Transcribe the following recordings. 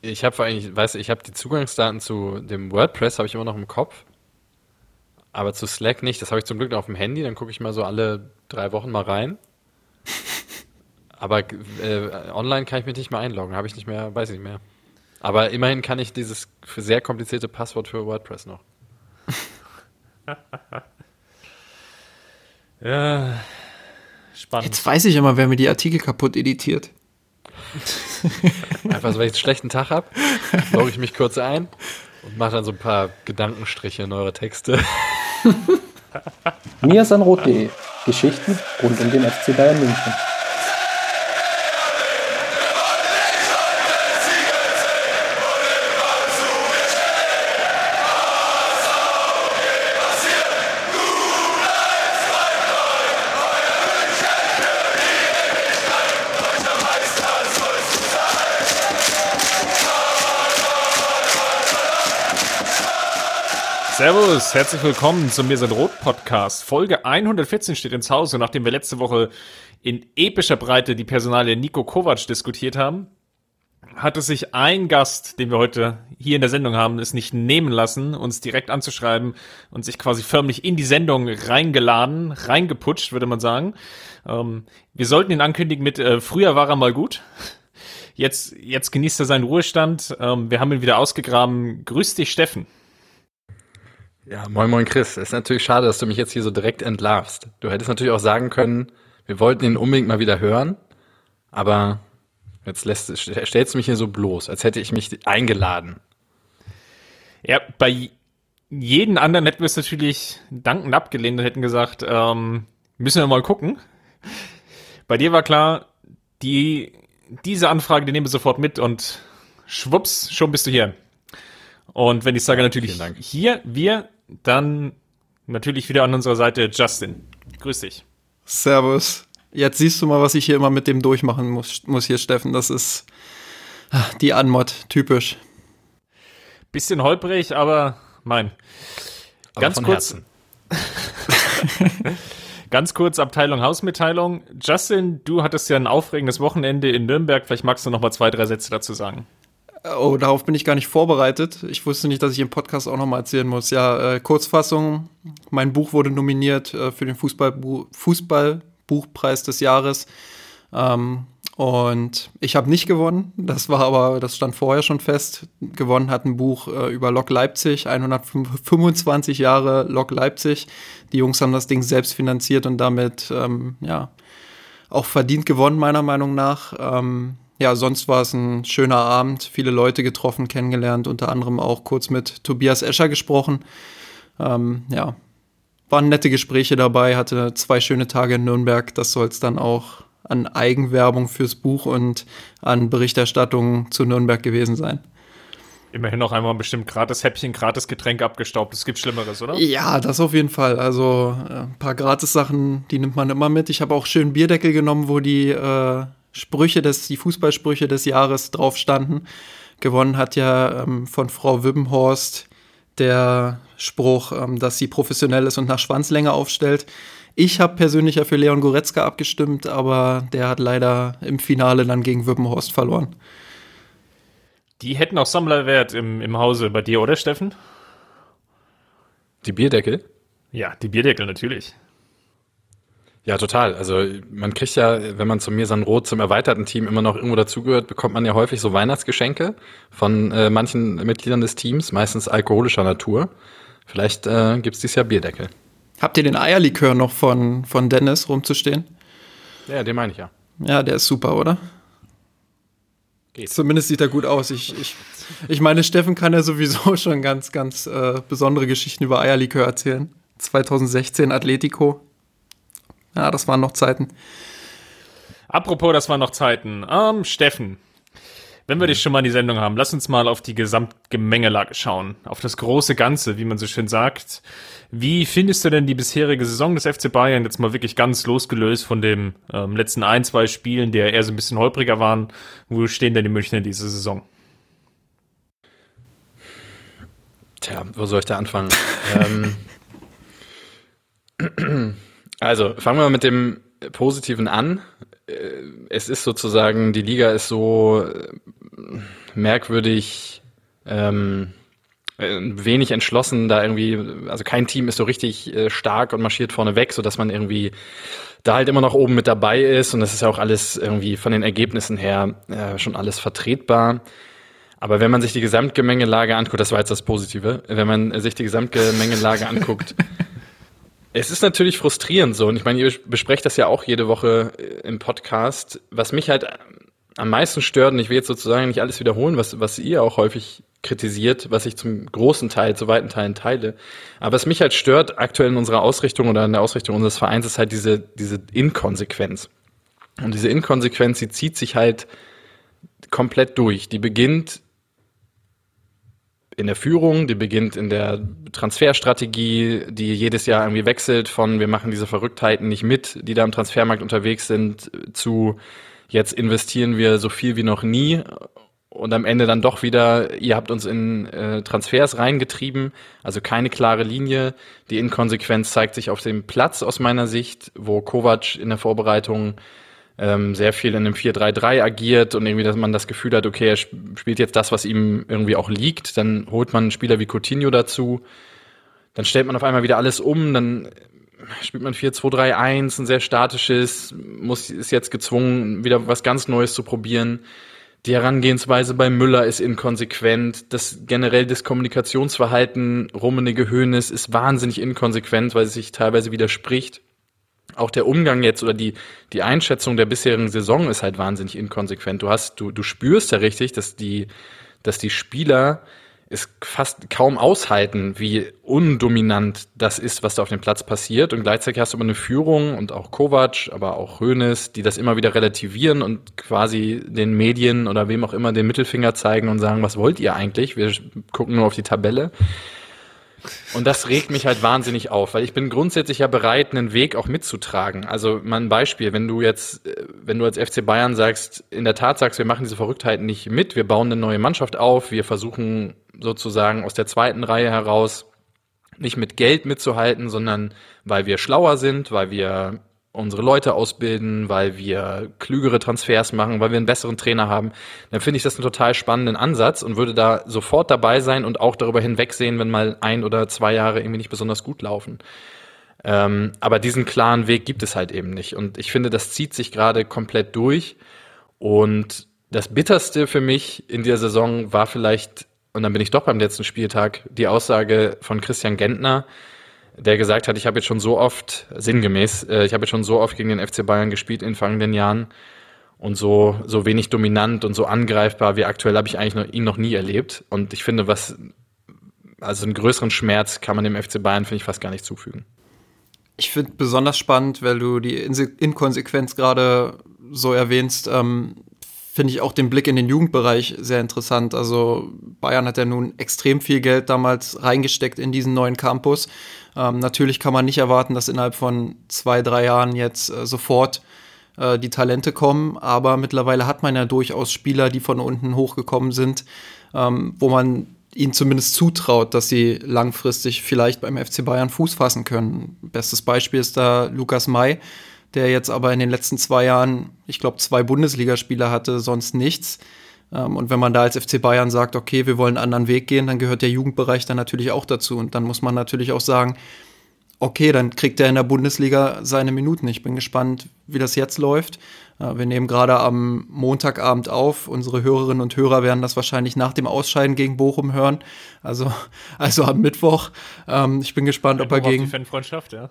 Ich habe vor allem, ich weiß, ich habe die Zugangsdaten zu dem WordPress habe ich immer noch im Kopf, aber zu Slack nicht. Das habe ich zum Glück noch auf dem Handy. Dann gucke ich mal so alle drei Wochen mal rein. Aber äh, online kann ich mich nicht mehr einloggen, habe ich nicht mehr, weiß ich nicht mehr. Aber immerhin kann ich dieses sehr komplizierte Passwort für WordPress noch. ja, spannend. Jetzt weiß ich immer, wer mir die Artikel kaputt editiert. Einfach so, wenn ich einen schlechten Tag habe, logge ich mich kurz ein und mache dann so ein paar Gedankenstriche in eure Texte. miasanrot.de Geschichten rund um den FC Bayern München. Servus, herzlich willkommen zum Mir sind Rot Podcast. Folge 114 steht ins Haus nachdem wir letzte Woche in epischer Breite die Personalie Nico Kovac diskutiert haben, hatte sich ein Gast, den wir heute hier in der Sendung haben, es nicht nehmen lassen, uns direkt anzuschreiben und sich quasi förmlich in die Sendung reingeladen, reingeputscht, würde man sagen. Ähm, wir sollten ihn ankündigen mit, äh, früher war er mal gut. Jetzt, jetzt genießt er seinen Ruhestand. Ähm, wir haben ihn wieder ausgegraben. Grüß dich, Steffen. Ja, moin moin Chris. Es ist natürlich schade, dass du mich jetzt hier so direkt entlarvst. Du hättest natürlich auch sagen können, wir wollten ihn unbedingt mal wieder hören, aber jetzt lässt, stellst du mich hier so bloß, als hätte ich mich eingeladen. Ja, bei jeden anderen hätten wir es natürlich dankend abgelehnt und hätten gesagt, ähm, müssen wir mal gucken. Bei dir war klar, die, diese Anfrage, die nehmen wir sofort mit und schwupps, schon bist du hier. Und wenn ich sage ja, natürlich hier, wir, dann natürlich wieder an unserer Seite Justin. Grüß dich. Servus. Jetzt siehst du mal, was ich hier immer mit dem durchmachen muss, muss hier, Steffen. Das ist ah, die Anmod, typisch. Bisschen holprig, aber mein. Aber ganz kurz. ganz kurz Abteilung Hausmitteilung. Justin, du hattest ja ein aufregendes Wochenende in Nürnberg. Vielleicht magst du noch mal zwei, drei Sätze dazu sagen. Oh, darauf bin ich gar nicht vorbereitet. Ich wusste nicht, dass ich im Podcast auch nochmal erzählen muss. Ja, äh, Kurzfassung. Mein Buch wurde nominiert äh, für den Fußballbu Fußballbuchpreis des Jahres. Ähm, und ich habe nicht gewonnen. Das war aber, das stand vorher schon fest. Gewonnen hat ein Buch äh, über Lok Leipzig, 125 Jahre Lok Leipzig. Die Jungs haben das Ding selbst finanziert und damit, ähm, ja, auch verdient gewonnen, meiner Meinung nach. Ähm, ja, sonst war es ein schöner Abend, viele Leute getroffen, kennengelernt, unter anderem auch kurz mit Tobias Escher gesprochen. Ähm, ja, waren nette Gespräche dabei, hatte zwei schöne Tage in Nürnberg. Das soll es dann auch an Eigenwerbung fürs Buch und an Berichterstattung zu Nürnberg gewesen sein. Immerhin noch einmal bestimmt gratis Häppchen, gratis Getränk abgestaubt. Es gibt Schlimmeres, oder? Ja, das auf jeden Fall. Also äh, ein paar Gratis-Sachen, die nimmt man immer mit. Ich habe auch schön Bierdeckel genommen, wo die äh, Sprüche des, die Fußballsprüche des Jahres drauf standen. Gewonnen hat ja ähm, von Frau Wibbenhorst der Spruch, ähm, dass sie professionell ist und nach Schwanzlänge aufstellt. Ich habe persönlich ja für Leon Goretzka abgestimmt, aber der hat leider im Finale dann gegen Wibbenhorst verloren. Die hätten auch Sammlerwert im, im Hause bei dir, oder Steffen? Die Bierdeckel? Ja, die Bierdeckel natürlich. Ja, total. Also man kriegt ja, wenn man zum Mirsan Roth zum erweiterten Team immer noch irgendwo dazugehört, bekommt man ja häufig so Weihnachtsgeschenke von äh, manchen Mitgliedern des Teams, meistens alkoholischer Natur. Vielleicht äh, gibt es dieses Jahr Bierdeckel. Habt ihr den Eierlikör noch von, von Dennis rumzustehen? Ja, den meine ich ja. Ja, der ist super, oder? Geht. Zumindest sieht er gut aus. Ich, ich, ich meine, Steffen kann ja sowieso schon ganz, ganz äh, besondere Geschichten über Eierlikör erzählen. 2016 Atletico, ja, das waren noch Zeiten. Apropos, das waren noch Zeiten. Ähm, Steffen, wenn wir dich schon mal in die Sendung haben, lass uns mal auf die Gesamtgemengelage schauen, auf das große Ganze, wie man so schön sagt. Wie findest du denn die bisherige Saison des FC Bayern jetzt mal wirklich ganz losgelöst von dem ähm, letzten ein, zwei Spielen, die ja eher so ein bisschen holpriger waren? Wo stehen denn die Münchner in dieser Saison? Tja, wo soll ich da anfangen? ähm, Also fangen wir mit dem Positiven an. Äh, es ist sozusagen, die Liga ist so, äh, merkwürdig ähm, äh, wenig entschlossen da irgendwie, also kein Team ist so richtig stark und marschiert vorne weg, so dass man irgendwie da halt immer noch oben mit dabei ist und das ist ja auch alles irgendwie von den Ergebnissen her äh, schon alles vertretbar. Aber wenn man sich die Gesamtgemengelage anguckt, das war jetzt das Positive, wenn man sich die Gesamtgemengelage anguckt, es ist natürlich frustrierend so. Und ich meine, ihr besprecht das ja auch jede Woche äh, im Podcast. Was mich halt am meisten stört, und ich will jetzt sozusagen nicht alles wiederholen, was, was ihr auch häufig kritisiert, was ich zum großen Teil, zu weiten Teilen teile. Aber was mich halt stört aktuell in unserer Ausrichtung oder in der Ausrichtung unseres Vereins ist halt diese, diese Inkonsequenz. Und diese Inkonsequenz, die zieht sich halt komplett durch. Die beginnt in der Führung, die beginnt in der Transferstrategie, die jedes Jahr irgendwie wechselt von wir machen diese Verrücktheiten nicht mit, die da im Transfermarkt unterwegs sind, zu jetzt investieren wir so viel wie noch nie und am Ende dann doch wieder, ihr habt uns in äh, Transfers reingetrieben, also keine klare Linie. Die Inkonsequenz zeigt sich auf dem Platz aus meiner Sicht, wo Kovac in der Vorbereitung ähm, sehr viel in einem 4-3-3 agiert und irgendwie, dass man das Gefühl hat, okay, er spielt jetzt das, was ihm irgendwie auch liegt. Dann holt man einen Spieler wie Coutinho dazu. Dann stellt man auf einmal wieder alles um, dann spielt man 4-2-3-1, ein sehr statisches, muss, ist jetzt gezwungen, wieder was ganz Neues zu probieren. Die Herangehensweise bei Müller ist inkonsequent. Das generell das Kommunikationsverhalten Rummenige Höhnes ist wahnsinnig inkonsequent, weil es sich teilweise widerspricht auch der Umgang jetzt oder die, die Einschätzung der bisherigen Saison ist halt wahnsinnig inkonsequent. Du hast, du, du spürst ja richtig, dass die, dass die Spieler es fast kaum aushalten, wie undominant das ist, was da auf dem Platz passiert. Und gleichzeitig hast du aber eine Führung und auch Kovac, aber auch Hoeneß, die das immer wieder relativieren und quasi den Medien oder wem auch immer den Mittelfinger zeigen und sagen, was wollt ihr eigentlich? Wir gucken nur auf die Tabelle. Und das regt mich halt wahnsinnig auf, weil ich bin grundsätzlich ja bereit, einen Weg auch mitzutragen. Also mal ein Beispiel, wenn du jetzt, äh, wenn du als FC Bayern sagst, in der Tat sagst, wir machen diese Verrücktheiten nicht mit, wir bauen eine neue Mannschaft auf, wir versuchen sozusagen aus der zweiten Reihe heraus nicht mit Geld mitzuhalten, sondern weil wir schlauer sind, weil wir unsere Leute ausbilden, weil wir klügere Transfers machen, weil wir einen besseren Trainer haben, dann finde ich das einen total spannenden Ansatz und würde da sofort dabei sein und auch darüber hinwegsehen, wenn mal ein oder zwei Jahre irgendwie nicht besonders gut laufen. Ähm, aber diesen klaren Weg gibt es halt eben nicht. Und ich finde, das zieht sich gerade komplett durch. Und das Bitterste für mich in dieser Saison war vielleicht, und dann bin ich doch beim letzten Spieltag, die Aussage von Christian Gentner, der gesagt hat, ich habe jetzt schon so oft, sinngemäß, äh, ich habe jetzt schon so oft gegen den FC Bayern gespielt in den vergangenen Jahren und so, so wenig dominant und so angreifbar wie aktuell habe ich eigentlich noch, ihn noch nie erlebt. Und ich finde, was, also einen größeren Schmerz kann man dem FC Bayern, finde ich, fast gar nicht zufügen. Ich finde besonders spannend, weil du die Inkonsequenz gerade so erwähnst, ähm, finde ich auch den Blick in den Jugendbereich sehr interessant. Also Bayern hat ja nun extrem viel Geld damals reingesteckt in diesen neuen Campus. Ähm, natürlich kann man nicht erwarten, dass innerhalb von zwei, drei Jahren jetzt äh, sofort äh, die Talente kommen, aber mittlerweile hat man ja durchaus Spieler, die von unten hochgekommen sind, ähm, wo man ihnen zumindest zutraut, dass sie langfristig vielleicht beim FC Bayern Fuß fassen können. Bestes Beispiel ist da Lukas May, der jetzt aber in den letzten zwei Jahren, ich glaube, zwei Bundesligaspieler hatte, sonst nichts. Ähm, und wenn man da als FC Bayern sagt, okay, wir wollen einen anderen Weg gehen, dann gehört der Jugendbereich dann natürlich auch dazu. Und dann muss man natürlich auch sagen, okay, dann kriegt er in der Bundesliga seine Minuten. Ich bin gespannt, wie das jetzt läuft. Äh, wir nehmen gerade am Montagabend auf. Unsere Hörerinnen und Hörer werden das wahrscheinlich nach dem Ausscheiden gegen Bochum hören. Also, also am Mittwoch. Ähm, ich bin gespannt, ob er gegen. Die Fanfreundschaft, ja.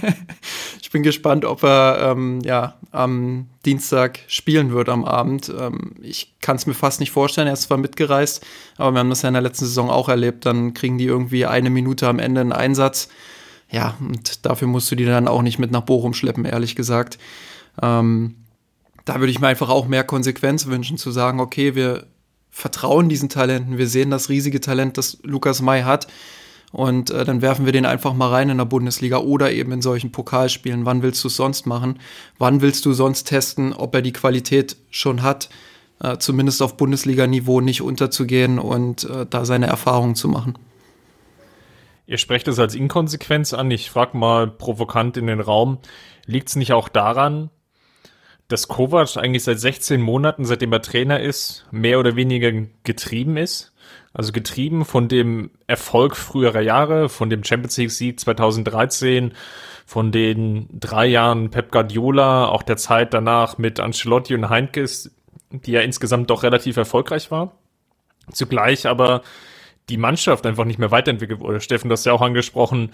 ich bin gespannt, ob er ähm, ja, am Dienstag spielen wird am Abend. Ähm, ich kann es mir fast nicht vorstellen. Er ist zwar mitgereist, aber wir haben das ja in der letzten Saison auch erlebt. Dann kriegen die irgendwie eine Minute am Ende einen Einsatz. Ja, und dafür musst du die dann auch nicht mit nach Bochum schleppen, ehrlich gesagt. Ähm, da würde ich mir einfach auch mehr Konsequenz wünschen, zu sagen, okay, wir vertrauen diesen Talenten, wir sehen das riesige Talent, das Lukas May hat. Und äh, dann werfen wir den einfach mal rein in der Bundesliga oder eben in solchen Pokalspielen. Wann willst du es sonst machen? Wann willst du sonst testen, ob er die Qualität schon hat, äh, zumindest auf Bundesliga-Niveau nicht unterzugehen und äh, da seine Erfahrungen zu machen? Ihr sprecht es als Inkonsequenz an. Ich frage mal provokant in den Raum, liegt es nicht auch daran, dass Kovac eigentlich seit 16 Monaten, seitdem er Trainer ist, mehr oder weniger getrieben ist. Also getrieben von dem Erfolg früherer Jahre, von dem Champions League Sieg 2013, von den drei Jahren Pep Guardiola, auch der Zeit danach mit Ancelotti und Heinkes, die ja insgesamt doch relativ erfolgreich war. Zugleich aber die Mannschaft einfach nicht mehr weiterentwickelt wurde. Steffen, das ja auch angesprochen.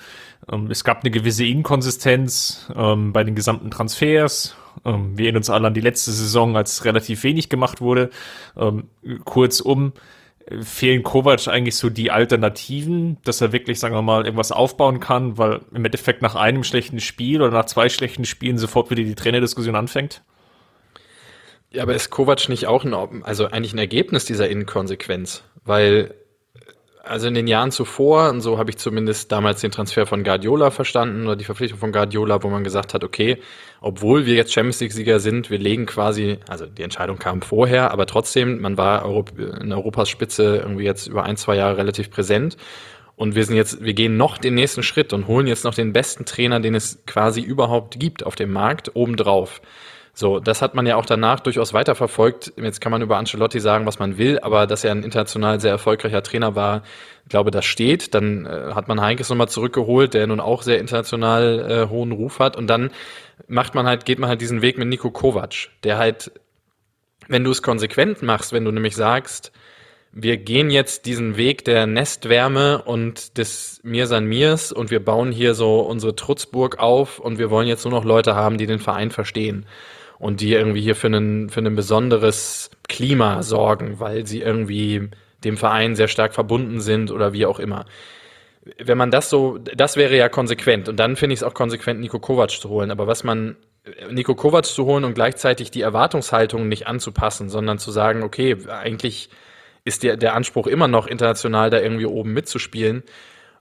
Ähm, es gab eine gewisse Inkonsistenz ähm, bei den gesamten Transfers. Ähm, wir erinnern uns alle an die letzte Saison, als relativ wenig gemacht wurde. Ähm, kurzum, fehlen Kovac eigentlich so die Alternativen, dass er wirklich, sagen wir mal, irgendwas aufbauen kann, weil im Endeffekt nach einem schlechten Spiel oder nach zwei schlechten Spielen sofort wieder die Trainerdiskussion anfängt? Ja, aber ist Kovac nicht auch ein, also eigentlich ein Ergebnis dieser Inkonsequenz? Weil also in den Jahren zuvor, und so habe ich zumindest damals den Transfer von Guardiola verstanden oder die Verpflichtung von Guardiola, wo man gesagt hat, okay, obwohl wir jetzt Champions League-Sieger sind, wir legen quasi, also die Entscheidung kam vorher, aber trotzdem, man war in Europas Spitze irgendwie jetzt über ein, zwei Jahre relativ präsent. Und wir sind jetzt, wir gehen noch den nächsten Schritt und holen jetzt noch den besten Trainer, den es quasi überhaupt gibt auf dem Markt, obendrauf. So, das hat man ja auch danach durchaus weiterverfolgt. Jetzt kann man über Ancelotti sagen, was man will, aber dass er ein international sehr erfolgreicher Trainer war, glaube, das steht. Dann äh, hat man Heinkes nochmal zurückgeholt, der nun auch sehr international äh, hohen Ruf hat. Und dann macht man halt, geht man halt diesen Weg mit Nico Kovac, der halt, wenn du es konsequent machst, wenn du nämlich sagst, wir gehen jetzt diesen Weg der Nestwärme und des Mir san Mirs und wir bauen hier so unsere Trutzburg auf und wir wollen jetzt nur noch Leute haben, die den Verein verstehen und die irgendwie hier für, einen, für ein besonderes Klima sorgen, weil sie irgendwie dem Verein sehr stark verbunden sind oder wie auch immer. Wenn man das so, das wäre ja konsequent und dann finde ich es auch konsequent, Nico Kovac zu holen. Aber was man, Nico Kovac zu holen und gleichzeitig die Erwartungshaltung nicht anzupassen, sondern zu sagen, okay, eigentlich ist der, der Anspruch immer noch international da irgendwie oben mitzuspielen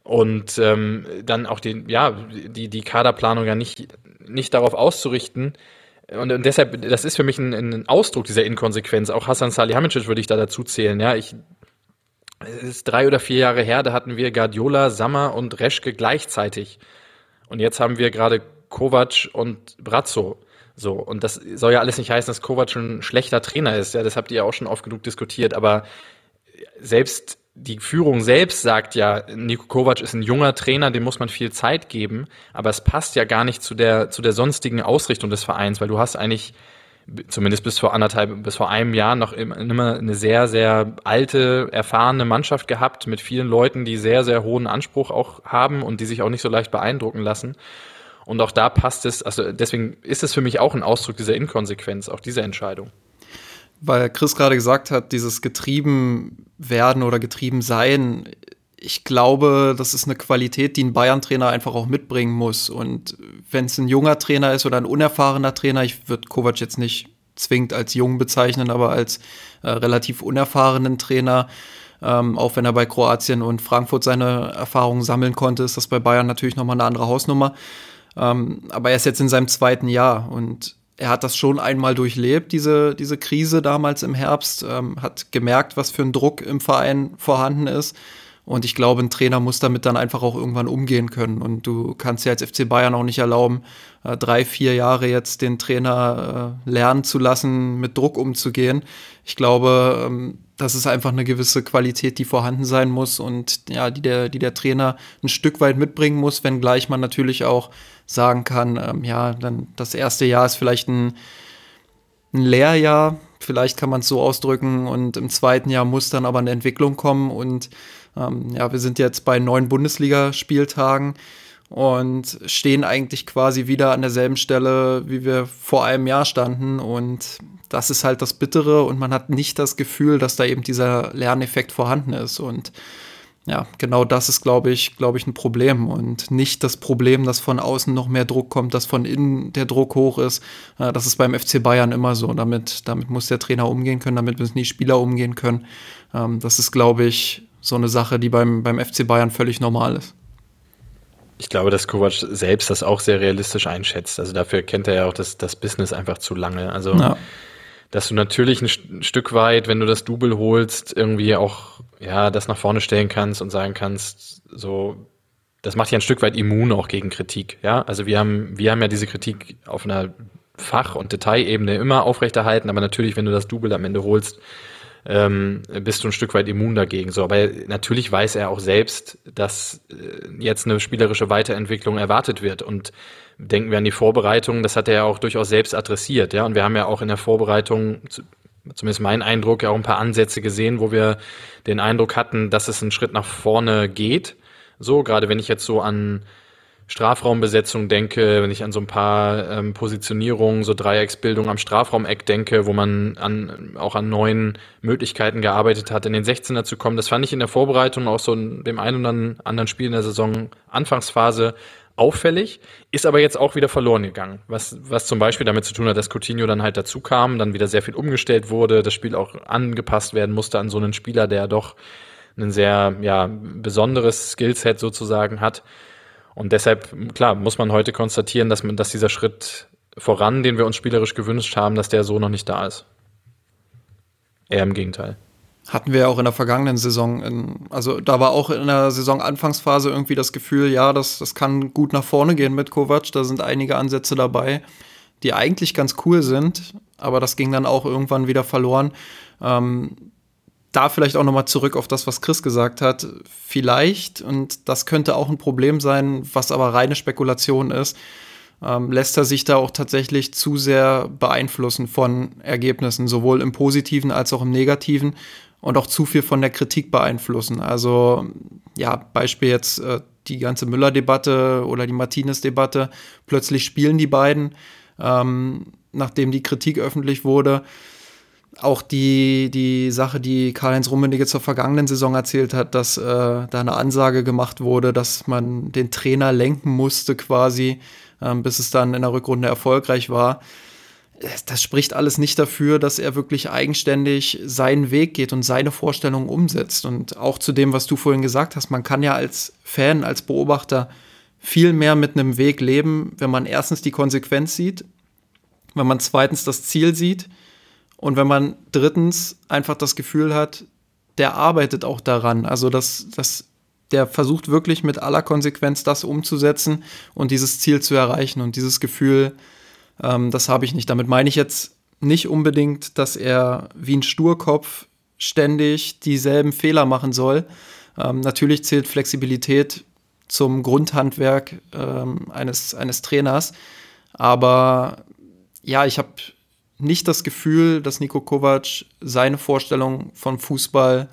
und ähm, dann auch die, ja, die, die Kaderplanung ja nicht, nicht darauf auszurichten, und, und deshalb, das ist für mich ein, ein Ausdruck dieser Inkonsequenz. Auch Hassan Salihamidzic würde ich da dazu zählen. Ja, ich, es ist drei oder vier Jahre her, da hatten wir Guardiola, Sammer und Reschke gleichzeitig. Und jetzt haben wir gerade Kovac und Brazzo. So, und das soll ja alles nicht heißen, dass Kovac ein schlechter Trainer ist. Ja, das habt ihr ja auch schon oft genug diskutiert. Aber selbst die Führung selbst sagt ja, Niko Kovac ist ein junger Trainer, dem muss man viel Zeit geben, aber es passt ja gar nicht zu der, zu der sonstigen Ausrichtung des Vereins, weil du hast eigentlich zumindest bis vor anderthalb, bis vor einem Jahr noch immer eine sehr, sehr alte, erfahrene Mannschaft gehabt mit vielen Leuten, die sehr, sehr hohen Anspruch auch haben und die sich auch nicht so leicht beeindrucken lassen. Und auch da passt es, also deswegen ist es für mich auch ein Ausdruck dieser Inkonsequenz, auch diese Entscheidung weil Chris gerade gesagt hat, dieses getrieben werden oder getrieben sein, ich glaube, das ist eine Qualität, die ein Bayern-Trainer einfach auch mitbringen muss. Und wenn es ein junger Trainer ist oder ein unerfahrener Trainer, ich würde Kovac jetzt nicht zwingend als jung bezeichnen, aber als äh, relativ unerfahrenen Trainer, ähm, auch wenn er bei Kroatien und Frankfurt seine Erfahrungen sammeln konnte, ist das bei Bayern natürlich nochmal eine andere Hausnummer. Ähm, aber er ist jetzt in seinem zweiten Jahr und er hat das schon einmal durchlebt, diese, diese Krise damals im Herbst, ähm, hat gemerkt, was für ein Druck im Verein vorhanden ist. Und ich glaube, ein Trainer muss damit dann einfach auch irgendwann umgehen können. Und du kannst ja als FC Bayern auch nicht erlauben, äh, drei, vier Jahre jetzt den Trainer äh, lernen zu lassen, mit Druck umzugehen. Ich glaube, ähm, das ist einfach eine gewisse Qualität, die vorhanden sein muss und ja, die der, die der Trainer ein Stück weit mitbringen muss, wenngleich man natürlich auch sagen kann, ähm, ja, dann das erste Jahr ist vielleicht ein, ein Lehrjahr, vielleicht kann man es so ausdrücken, und im zweiten Jahr muss dann aber eine Entwicklung kommen. Und ähm, ja, wir sind jetzt bei neun Bundesligaspieltagen und stehen eigentlich quasi wieder an derselben Stelle, wie wir vor einem Jahr standen. Und das ist halt das Bittere und man hat nicht das Gefühl, dass da eben dieser Lerneffekt vorhanden ist. Und ja, genau das ist, glaube ich, glaube ich, ein Problem und nicht das Problem, dass von außen noch mehr Druck kommt, dass von innen der Druck hoch ist. Das ist beim FC Bayern immer so. Damit, damit muss der Trainer umgehen können, damit müssen die Spieler umgehen können. Ähm, das ist, glaube ich, so eine Sache, die beim, beim FC Bayern völlig normal ist. Ich glaube, dass Kovac selbst das auch sehr realistisch einschätzt. Also dafür kennt er ja auch das, das Business einfach zu lange. Also ja dass du natürlich ein Stück weit, wenn du das Double holst, irgendwie auch ja das nach vorne stellen kannst und sagen kannst, so das macht ja ein Stück weit immun auch gegen Kritik. Ja, also wir haben wir haben ja diese Kritik auf einer Fach- und Detailebene immer aufrechterhalten, aber natürlich, wenn du das Double am Ende holst, ähm, bist du ein Stück weit immun dagegen. So, aber natürlich weiß er auch selbst, dass äh, jetzt eine spielerische Weiterentwicklung erwartet wird. Und denken wir an die Vorbereitung, das hat er ja auch durchaus selbst adressiert, ja. Und wir haben ja auch in der Vorbereitung, zumindest mein Eindruck, ja auch ein paar Ansätze gesehen, wo wir den Eindruck hatten, dass es einen Schritt nach vorne geht. So, gerade wenn ich jetzt so an Strafraumbesetzung denke, wenn ich an so ein paar ähm, Positionierungen, so Dreiecksbildung am Strafraumeck denke, wo man an, auch an neuen Möglichkeiten gearbeitet hat, in den 16er zu kommen. Das fand ich in der Vorbereitung auch so in dem einen oder anderen Spiel in der Saison Anfangsphase auffällig, ist aber jetzt auch wieder verloren gegangen. Was, was zum Beispiel damit zu tun hat, dass Coutinho dann halt dazu kam, dann wieder sehr viel umgestellt wurde, das Spiel auch angepasst werden musste an so einen Spieler, der doch ein sehr ja, besonderes Skillset sozusagen hat. Und deshalb, klar, muss man heute konstatieren, dass, man, dass dieser Schritt voran, den wir uns spielerisch gewünscht haben, dass der so noch nicht da ist. Eher im Gegenteil. Hatten wir ja auch in der vergangenen Saison. In, also da war auch in der Saisonanfangsphase irgendwie das Gefühl, ja, das, das kann gut nach vorne gehen mit Kovac. Da sind einige Ansätze dabei, die eigentlich ganz cool sind, aber das ging dann auch irgendwann wieder verloren. Ähm, da vielleicht auch nochmal zurück auf das, was Chris gesagt hat. Vielleicht, und das könnte auch ein Problem sein, was aber reine Spekulation ist, ähm, lässt er sich da auch tatsächlich zu sehr beeinflussen von Ergebnissen, sowohl im positiven als auch im negativen und auch zu viel von der Kritik beeinflussen. Also, ja, Beispiel jetzt äh, die ganze Müller-Debatte oder die Martinez-Debatte. Plötzlich spielen die beiden, ähm, nachdem die Kritik öffentlich wurde auch die, die Sache, die Karl-Heinz Rummenigge zur vergangenen Saison erzählt hat, dass äh, da eine Ansage gemacht wurde, dass man den Trainer lenken musste quasi, ähm, bis es dann in der Rückrunde erfolgreich war. Das spricht alles nicht dafür, dass er wirklich eigenständig seinen Weg geht und seine Vorstellungen umsetzt. Und auch zu dem, was du vorhin gesagt hast, man kann ja als Fan, als Beobachter viel mehr mit einem Weg leben, wenn man erstens die Konsequenz sieht, wenn man zweitens das Ziel sieht und wenn man drittens einfach das Gefühl hat, der arbeitet auch daran. Also, dass, dass der versucht wirklich mit aller Konsequenz das umzusetzen und dieses Ziel zu erreichen. Und dieses Gefühl, ähm, das habe ich nicht. Damit meine ich jetzt nicht unbedingt, dass er wie ein Sturkopf ständig dieselben Fehler machen soll. Ähm, natürlich zählt Flexibilität zum Grundhandwerk ähm, eines, eines Trainers. Aber ja, ich habe nicht das Gefühl, dass Nico Kovac seine Vorstellung von Fußball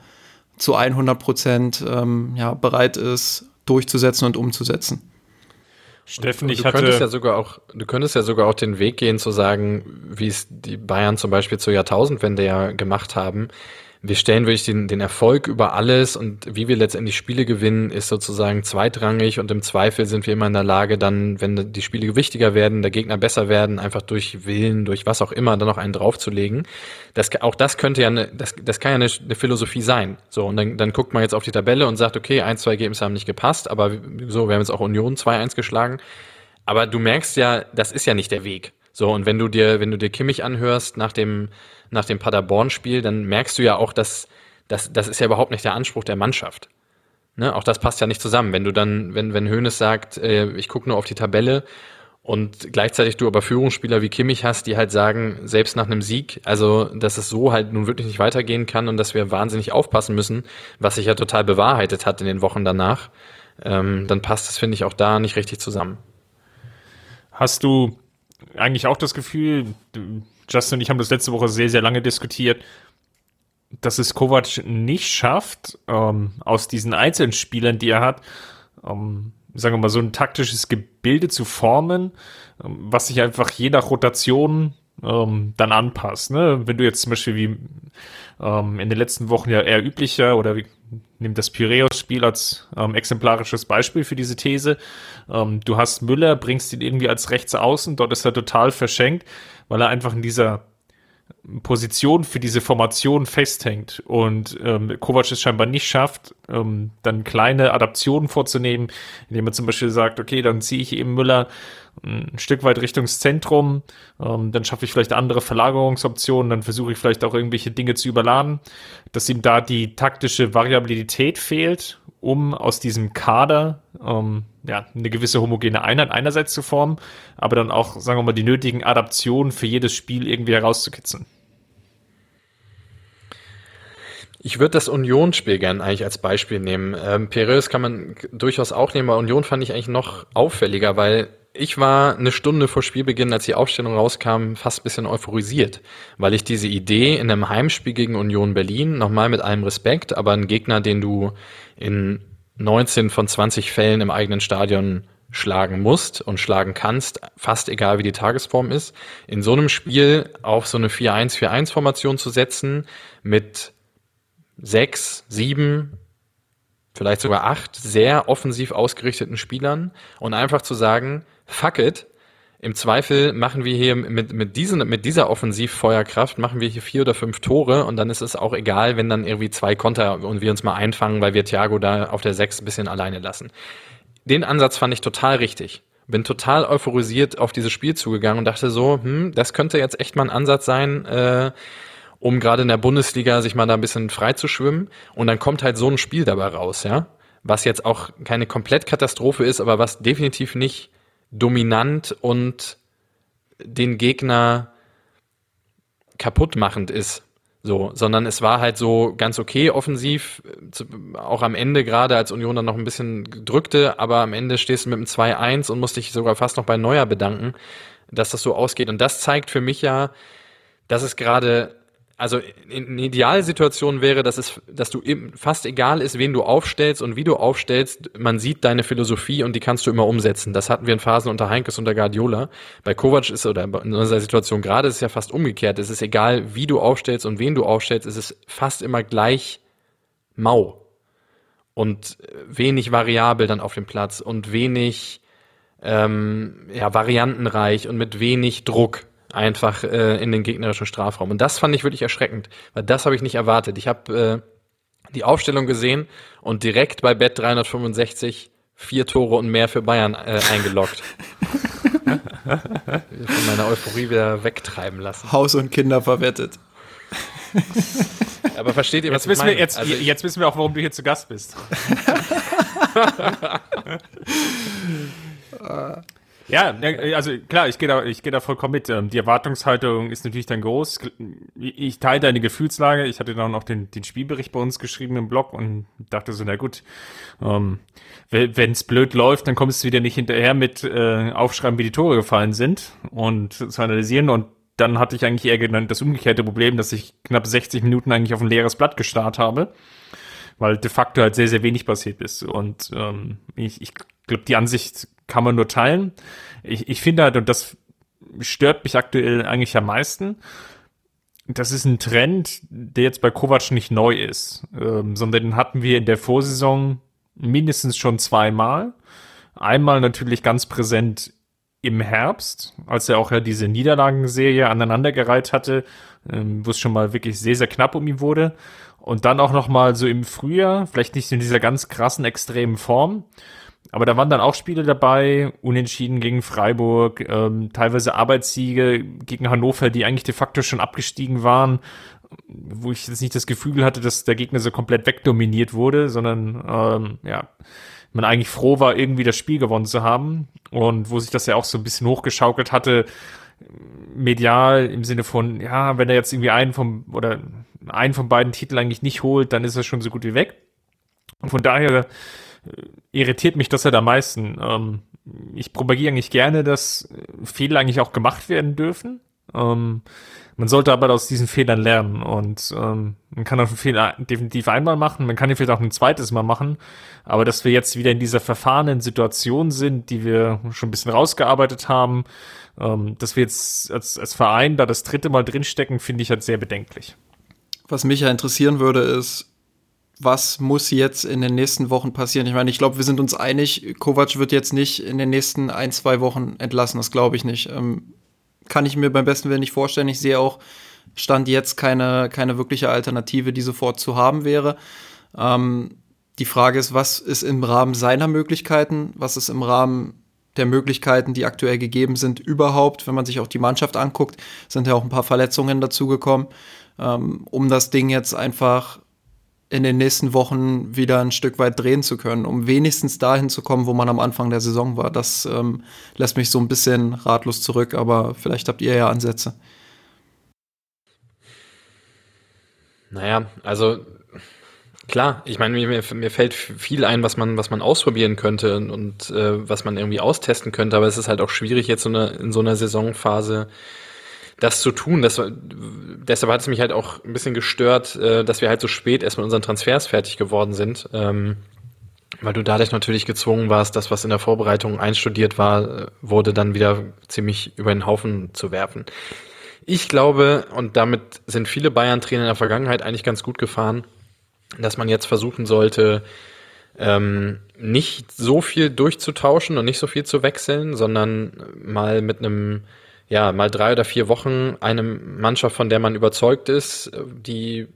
zu 100 Prozent ähm, ja, bereit ist, durchzusetzen und umzusetzen. Steffen, ich du hatte könntest ja sogar auch, du könntest ja sogar auch den Weg gehen zu sagen, wie es die Bayern zum Beispiel zur Jahrtausendwende ja gemacht haben wir stellen wirklich den, den Erfolg über alles und wie wir letztendlich Spiele gewinnen, ist sozusagen zweitrangig und im Zweifel sind wir immer in der Lage, dann, wenn die Spiele wichtiger werden, der Gegner besser werden, einfach durch Willen, durch was auch immer, dann noch einen draufzulegen. Das, auch das könnte ja eine, das, das kann ja eine, eine Philosophie sein. So, und dann, dann guckt man jetzt auf die Tabelle und sagt, okay, ein, zwei Ergebnisse haben nicht gepasst, aber so, wir haben jetzt auch Union 2-1 geschlagen. Aber du merkst ja, das ist ja nicht der Weg. So, und wenn du dir, wenn du dir Kimmich anhörst nach dem, nach dem Paderborn-Spiel, dann merkst du ja auch, dass das, das ist ja überhaupt nicht der Anspruch der Mannschaft. Ne? Auch das passt ja nicht zusammen. Wenn du dann, wenn, wenn Hoeneß sagt, äh, ich gucke nur auf die Tabelle und gleichzeitig du aber Führungsspieler wie Kimmich hast, die halt sagen, selbst nach einem Sieg, also dass es so halt nun wirklich nicht weitergehen kann und dass wir wahnsinnig aufpassen müssen, was sich ja total bewahrheitet hat in den Wochen danach, ähm, dann passt es, finde ich, auch da nicht richtig zusammen. Hast du eigentlich auch das Gefühl, Justin und ich haben das letzte Woche sehr, sehr lange diskutiert, dass es Kovac nicht schafft, ähm, aus diesen einzelnen Spielern, die er hat, ähm, sagen wir mal, so ein taktisches Gebilde zu formen, ähm, was sich einfach je nach Rotation ähm, dann anpasst. Ne? Wenn du jetzt zum Beispiel wie ähm, in den letzten Wochen ja eher üblicher oder wie, nimm das Piräus-Spiel als ähm, exemplarisches Beispiel für diese These. Ähm, du hast Müller, bringst ihn irgendwie als Rechtsaußen, dort ist er total verschenkt, weil er einfach in dieser Position für diese Formation festhängt und ähm, Kovac es scheinbar nicht schafft, ähm, dann kleine Adaptionen vorzunehmen, indem er zum Beispiel sagt, okay, dann ziehe ich eben Müller ein Stück weit Richtungs Zentrum, ähm, dann schaffe ich vielleicht andere Verlagerungsoptionen, dann versuche ich vielleicht auch irgendwelche Dinge zu überladen, dass ihm da die taktische Variabilität fehlt, um aus diesem Kader ähm, ja, eine gewisse homogene Einheit einerseits zu formen, aber dann auch, sagen wir mal, die nötigen Adaptionen für jedes Spiel irgendwie herauszukitzeln. Ich würde das Union-Spiel gerne eigentlich als Beispiel nehmen. Ähm, Perez kann man durchaus auch nehmen, aber Union fand ich eigentlich noch auffälliger, weil ich war eine Stunde vor Spielbeginn, als die Aufstellung rauskam, fast ein bisschen euphorisiert, weil ich diese Idee in einem Heimspiel gegen Union Berlin, nochmal mit allem Respekt, aber ein Gegner, den du in 19 von 20 Fällen im eigenen Stadion schlagen musst und schlagen kannst, fast egal wie die Tagesform ist, in so einem Spiel auf so eine 4-1-4-1-Formation zu setzen mit sechs, sieben, vielleicht sogar acht sehr offensiv ausgerichteten Spielern und einfach zu sagen, fuck it, im Zweifel machen wir hier mit, mit, diesen, mit dieser Offensivfeuerkraft machen wir hier vier oder fünf Tore und dann ist es auch egal, wenn dann irgendwie zwei Konter und wir uns mal einfangen, weil wir Thiago da auf der sechs ein bisschen alleine lassen. Den Ansatz fand ich total richtig. Bin total euphorisiert auf dieses Spiel zugegangen und dachte so, hm, das könnte jetzt echt mal ein Ansatz sein, äh, um gerade in der Bundesliga sich mal da ein bisschen frei zu schwimmen. Und dann kommt halt so ein Spiel dabei raus, ja. Was jetzt auch keine Komplettkatastrophe ist, aber was definitiv nicht dominant und den Gegner kaputtmachend ist. So, sondern es war halt so ganz okay offensiv, auch am Ende gerade, als Union dann noch ein bisschen drückte, aber am Ende stehst du mit einem 2-1 und musst dich sogar fast noch bei Neuer bedanken, dass das so ausgeht. Und das zeigt für mich ja, dass es gerade also in, in Idealsituation wäre, dass es, dass du eben fast egal ist, wen du aufstellst und wie du aufstellst, man sieht deine Philosophie und die kannst du immer umsetzen. Das hatten wir in Phasen unter Heinkes und der Guardiola. Bei Kovac ist oder in unserer Situation gerade ist es ja fast umgekehrt. Es ist egal, wie du aufstellst und wen du aufstellst, es ist fast immer gleich mau und wenig variabel dann auf dem Platz und wenig ähm, ja variantenreich und mit wenig Druck einfach äh, in den gegnerischen Strafraum. Und das fand ich wirklich erschreckend, weil das habe ich nicht erwartet. Ich habe äh, die Aufstellung gesehen und direkt bei Bet 365 vier Tore und mehr für Bayern äh, eingeloggt. Von meiner Euphorie wieder wegtreiben lassen. Haus und Kinder verwettet. Aber versteht ihr, was jetzt ich meine? Wir, jetzt, also jetzt wissen wir auch, warum du hier zu Gast bist. Ja, also klar, ich gehe da, ich gehe da vollkommen mit. Ähm, die Erwartungshaltung ist natürlich dann groß. Ich teile deine Gefühlslage. Ich hatte dann auch den, den Spielbericht bei uns geschrieben im Blog und dachte so, na gut, ähm, wenn es blöd läuft, dann kommst du wieder nicht hinterher mit äh, Aufschreiben, wie die Tore gefallen sind und zu analysieren. Und dann hatte ich eigentlich eher das umgekehrte Problem, dass ich knapp 60 Minuten eigentlich auf ein leeres Blatt gestarrt habe weil de facto halt sehr, sehr wenig passiert ist. Und ähm, ich, ich glaube, die Ansicht kann man nur teilen. Ich, ich finde halt, und das stört mich aktuell eigentlich am meisten, das ist ein Trend, der jetzt bei Kovac nicht neu ist, ähm, sondern den hatten wir in der Vorsaison mindestens schon zweimal. Einmal natürlich ganz präsent im Herbst, als er auch ja diese Niederlagenserie aneinandergereiht hatte, ähm, wo es schon mal wirklich sehr, sehr knapp um ihn wurde. Und dann auch noch mal so im Frühjahr, vielleicht nicht in dieser ganz krassen, extremen Form, aber da waren dann auch Spiele dabei, Unentschieden gegen Freiburg, ähm, teilweise Arbeitssiege gegen Hannover, die eigentlich de facto schon abgestiegen waren, wo ich jetzt nicht das Gefühl hatte, dass der Gegner so komplett wegdominiert wurde, sondern ähm, ja, man eigentlich froh war, irgendwie das Spiel gewonnen zu haben und wo sich das ja auch so ein bisschen hochgeschaukelt hatte, medial im Sinne von, ja, wenn er jetzt irgendwie einen vom oder einen von beiden Titeln eigentlich nicht holt, dann ist er schon so gut wie weg. Und von daher irritiert mich das halt am meisten. Ähm, ich propagiere eigentlich gerne, dass Fehler eigentlich auch gemacht werden dürfen. Ähm, man sollte aber aus diesen Fehlern lernen und ähm, man kann auch einen Fehler definitiv einmal machen, man kann ihn vielleicht auch ein zweites Mal machen, aber dass wir jetzt wieder in dieser verfahrenen Situation sind, die wir schon ein bisschen rausgearbeitet haben, ähm, dass wir jetzt als, als Verein da das dritte Mal drinstecken, finde ich halt sehr bedenklich. Was mich ja interessieren würde, ist, was muss jetzt in den nächsten Wochen passieren? Ich meine, ich glaube, wir sind uns einig, Kovac wird jetzt nicht in den nächsten ein, zwei Wochen entlassen, das glaube ich nicht. Ähm, kann ich mir beim besten Willen nicht vorstellen. Ich sehe auch, Stand jetzt keine, keine wirkliche Alternative, die sofort zu haben wäre. Ähm, die Frage ist, was ist im Rahmen seiner Möglichkeiten, was ist im Rahmen der Möglichkeiten, die aktuell gegeben sind, überhaupt, wenn man sich auch die Mannschaft anguckt, sind ja auch ein paar Verletzungen dazugekommen, ähm, um das Ding jetzt einfach in den nächsten Wochen wieder ein Stück weit drehen zu können, um wenigstens dahin zu kommen, wo man am Anfang der Saison war. Das ähm, lässt mich so ein bisschen ratlos zurück, aber vielleicht habt ihr ja Ansätze. Naja, also klar, ich meine, mir, mir fällt viel ein, was man, was man ausprobieren könnte und, äh, was man irgendwie austesten könnte, aber es ist halt auch schwierig, jetzt so eine, in so einer Saisonphase das zu tun. Das, deshalb hat es mich halt auch ein bisschen gestört, äh, dass wir halt so spät erst mit unseren Transfers fertig geworden sind. Ähm, weil du dadurch natürlich gezwungen warst, das, was in der Vorbereitung einstudiert war, wurde dann wieder ziemlich über den Haufen zu werfen. Ich glaube, und damit sind viele Bayern-Trainer in der Vergangenheit eigentlich ganz gut gefahren, dass man jetzt versuchen sollte, ähm, nicht so viel durchzutauschen und nicht so viel zu wechseln, sondern mal mit einem, ja, mal drei oder vier Wochen eine Mannschaft, von der man überzeugt ist, die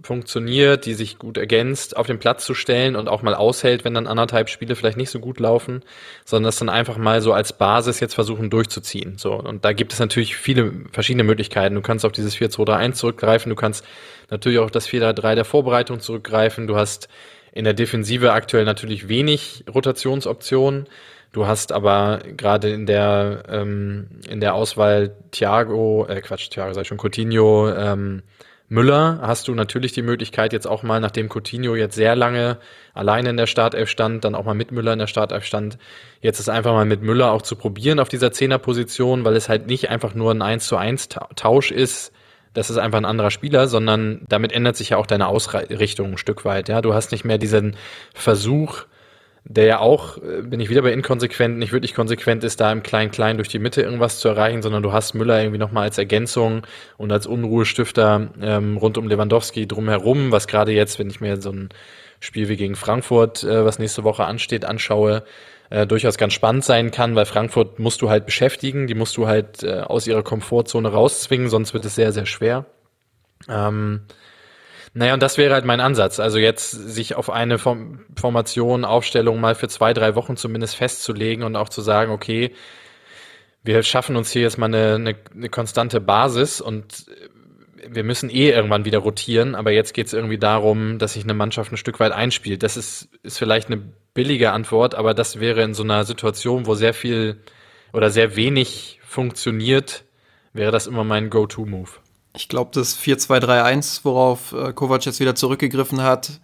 funktioniert, die sich gut ergänzt, auf den Platz zu stellen und auch mal aushält, wenn dann anderthalb Spiele vielleicht nicht so gut laufen, sondern das dann einfach mal so als Basis jetzt versuchen durchzuziehen. So und da gibt es natürlich viele verschiedene Möglichkeiten. Du kannst auf dieses 4-2-3-1 zurückgreifen, du kannst natürlich auch das 4-3-3 der Vorbereitung zurückgreifen. Du hast in der Defensive aktuell natürlich wenig Rotationsoptionen. Du hast aber gerade in der ähm, in der Auswahl Thiago, äh Quatsch, Thiago sei schon Coutinho, ähm, Müller hast du natürlich die Möglichkeit, jetzt auch mal, nachdem Coutinho jetzt sehr lange alleine in der Startelf stand, dann auch mal mit Müller in der Startelf stand, jetzt ist einfach mal mit Müller auch zu probieren auf dieser Zehnerposition, weil es halt nicht einfach nur ein 1 zu 1 Tausch ist, das ist einfach ein anderer Spieler, sondern damit ändert sich ja auch deine Ausrichtung ein Stück weit. Ja, du hast nicht mehr diesen Versuch, der ja auch, äh, bin ich wieder bei inkonsequent, nicht wirklich konsequent ist, da im Klein-Klein durch die Mitte irgendwas zu erreichen, sondern du hast Müller irgendwie nochmal als Ergänzung und als Unruhestifter ähm, rund um Lewandowski drumherum, was gerade jetzt, wenn ich mir so ein Spiel wie gegen Frankfurt, äh, was nächste Woche ansteht, anschaue, äh, durchaus ganz spannend sein kann, weil Frankfurt musst du halt beschäftigen, die musst du halt äh, aus ihrer Komfortzone rauszwingen, sonst wird es sehr, sehr schwer. Ähm, naja, und das wäre halt mein Ansatz. Also jetzt sich auf eine Form Formation, Aufstellung mal für zwei, drei Wochen zumindest festzulegen und auch zu sagen, okay, wir schaffen uns hier jetzt mal eine, eine, eine konstante Basis und wir müssen eh irgendwann wieder rotieren, aber jetzt geht es irgendwie darum, dass sich eine Mannschaft ein Stück weit einspielt. Das ist, ist vielleicht eine billige Antwort, aber das wäre in so einer Situation, wo sehr viel oder sehr wenig funktioniert, wäre das immer mein Go-To-Move. Ich glaube, das 4-2-3-1, worauf äh, Kovac jetzt wieder zurückgegriffen hat,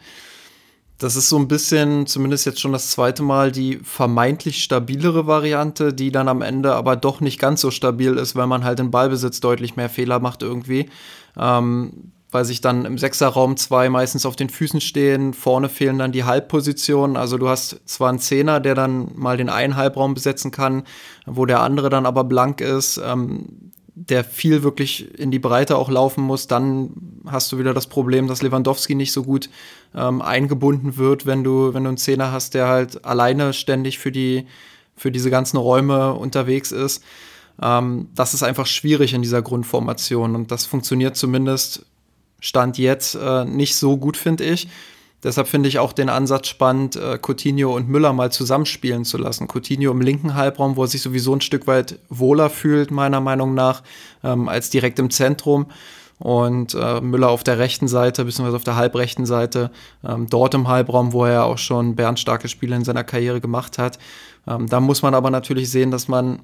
das ist so ein bisschen, zumindest jetzt schon das zweite Mal, die vermeintlich stabilere Variante, die dann am Ende aber doch nicht ganz so stabil ist, weil man halt im Ballbesitz deutlich mehr Fehler macht irgendwie. Ähm, weil sich dann im Sechserraum zwei meistens auf den Füßen stehen, vorne fehlen dann die Halbpositionen. Also du hast zwar einen Zehner, der dann mal den einen Halbraum besetzen kann, wo der andere dann aber blank ist. Ähm, der viel wirklich in die Breite auch laufen muss, dann hast du wieder das Problem, dass Lewandowski nicht so gut ähm, eingebunden wird, wenn du, wenn du einen Zehner hast, der halt alleine ständig für die, für diese ganzen Räume unterwegs ist. Ähm, das ist einfach schwierig in dieser Grundformation und das funktioniert zumindest Stand jetzt äh, nicht so gut, finde ich. Deshalb finde ich auch den Ansatz spannend, äh, Coutinho und Müller mal zusammenspielen zu lassen. Coutinho im linken Halbraum, wo er sich sowieso ein Stück weit wohler fühlt, meiner Meinung nach, ähm, als direkt im Zentrum. Und äh, Müller auf der rechten Seite, beziehungsweise auf der halbrechten Seite, ähm, dort im Halbraum, wo er auch schon bernstarke Spiele in seiner Karriere gemacht hat. Ähm, da muss man aber natürlich sehen, dass man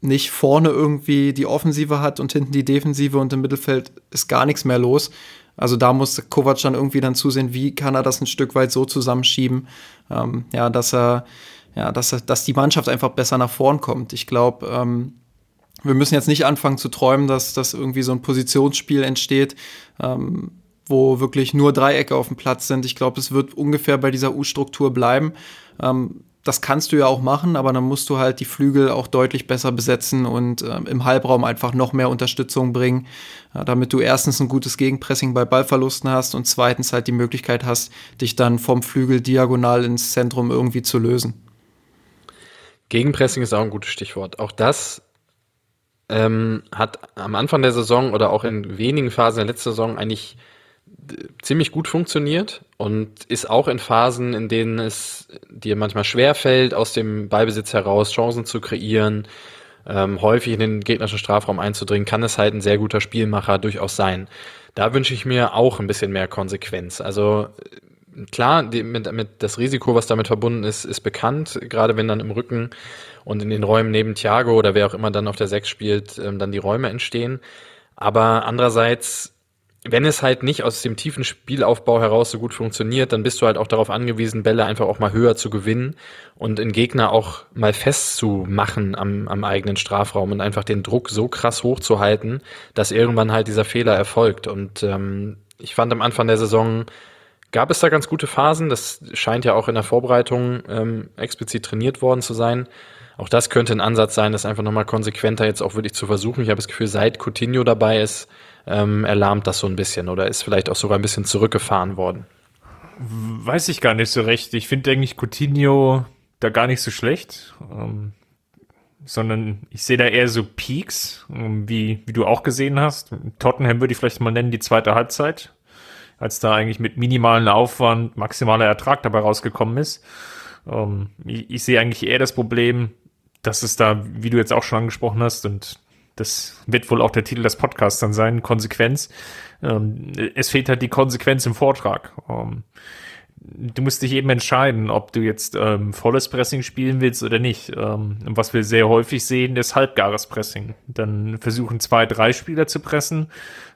nicht vorne irgendwie die Offensive hat und hinten die Defensive und im Mittelfeld ist gar nichts mehr los. Also da muss Kovac dann irgendwie dann zusehen, wie kann er das ein Stück weit so zusammenschieben, ähm, ja, dass er, ja, dass er, dass die Mannschaft einfach besser nach vorn kommt. Ich glaube, ähm, wir müssen jetzt nicht anfangen zu träumen, dass dass irgendwie so ein Positionsspiel entsteht, ähm, wo wirklich nur Dreiecke auf dem Platz sind. Ich glaube, es wird ungefähr bei dieser U-Struktur bleiben. Ähm, das kannst du ja auch machen, aber dann musst du halt die Flügel auch deutlich besser besetzen und äh, im Halbraum einfach noch mehr Unterstützung bringen, äh, damit du erstens ein gutes Gegenpressing bei Ballverlusten hast und zweitens halt die Möglichkeit hast, dich dann vom Flügel diagonal ins Zentrum irgendwie zu lösen. Gegenpressing ist auch ein gutes Stichwort. Auch das ähm, hat am Anfang der Saison oder auch in wenigen Phasen der letzten Saison eigentlich ziemlich gut funktioniert und ist auch in Phasen, in denen es dir manchmal schwer fällt, aus dem Ballbesitz heraus Chancen zu kreieren, ähm, häufig in den gegnerischen Strafraum einzudringen, kann es halt ein sehr guter Spielmacher durchaus sein. Da wünsche ich mir auch ein bisschen mehr Konsequenz. Also klar, die, mit, mit das Risiko, was damit verbunden ist, ist bekannt. Gerade wenn dann im Rücken und in den Räumen neben Thiago oder wer auch immer dann auf der Sechs spielt, ähm, dann die Räume entstehen. Aber andererseits wenn es halt nicht aus dem tiefen Spielaufbau heraus so gut funktioniert, dann bist du halt auch darauf angewiesen, Bälle einfach auch mal höher zu gewinnen und den Gegner auch mal festzumachen am, am eigenen Strafraum und einfach den Druck so krass hochzuhalten, dass irgendwann halt dieser Fehler erfolgt. Und ähm, ich fand am Anfang der Saison gab es da ganz gute Phasen. Das scheint ja auch in der Vorbereitung ähm, explizit trainiert worden zu sein. Auch das könnte ein Ansatz sein, das einfach nochmal konsequenter jetzt auch wirklich zu versuchen. Ich habe das Gefühl, seit Coutinho dabei ist, ähm, erlahmt das so ein bisschen oder ist vielleicht auch sogar ein bisschen zurückgefahren worden? Weiß ich gar nicht so recht. Ich finde eigentlich Coutinho da gar nicht so schlecht. Ähm, sondern ich sehe da eher so Peaks, ähm, wie, wie du auch gesehen hast. Tottenham würde ich vielleicht mal nennen, die zweite Halbzeit, als da eigentlich mit minimalen Aufwand maximaler Ertrag dabei rausgekommen ist. Ähm, ich, ich sehe eigentlich eher das Problem, dass es da, wie du jetzt auch schon angesprochen hast, und das wird wohl auch der Titel des Podcasts dann sein, Konsequenz. Ähm, es fehlt halt die Konsequenz im Vortrag. Ähm, du musst dich eben entscheiden, ob du jetzt ähm, volles Pressing spielen willst oder nicht. Ähm, was wir sehr häufig sehen, ist halbgares Pressing. Dann versuchen zwei, drei Spieler zu pressen,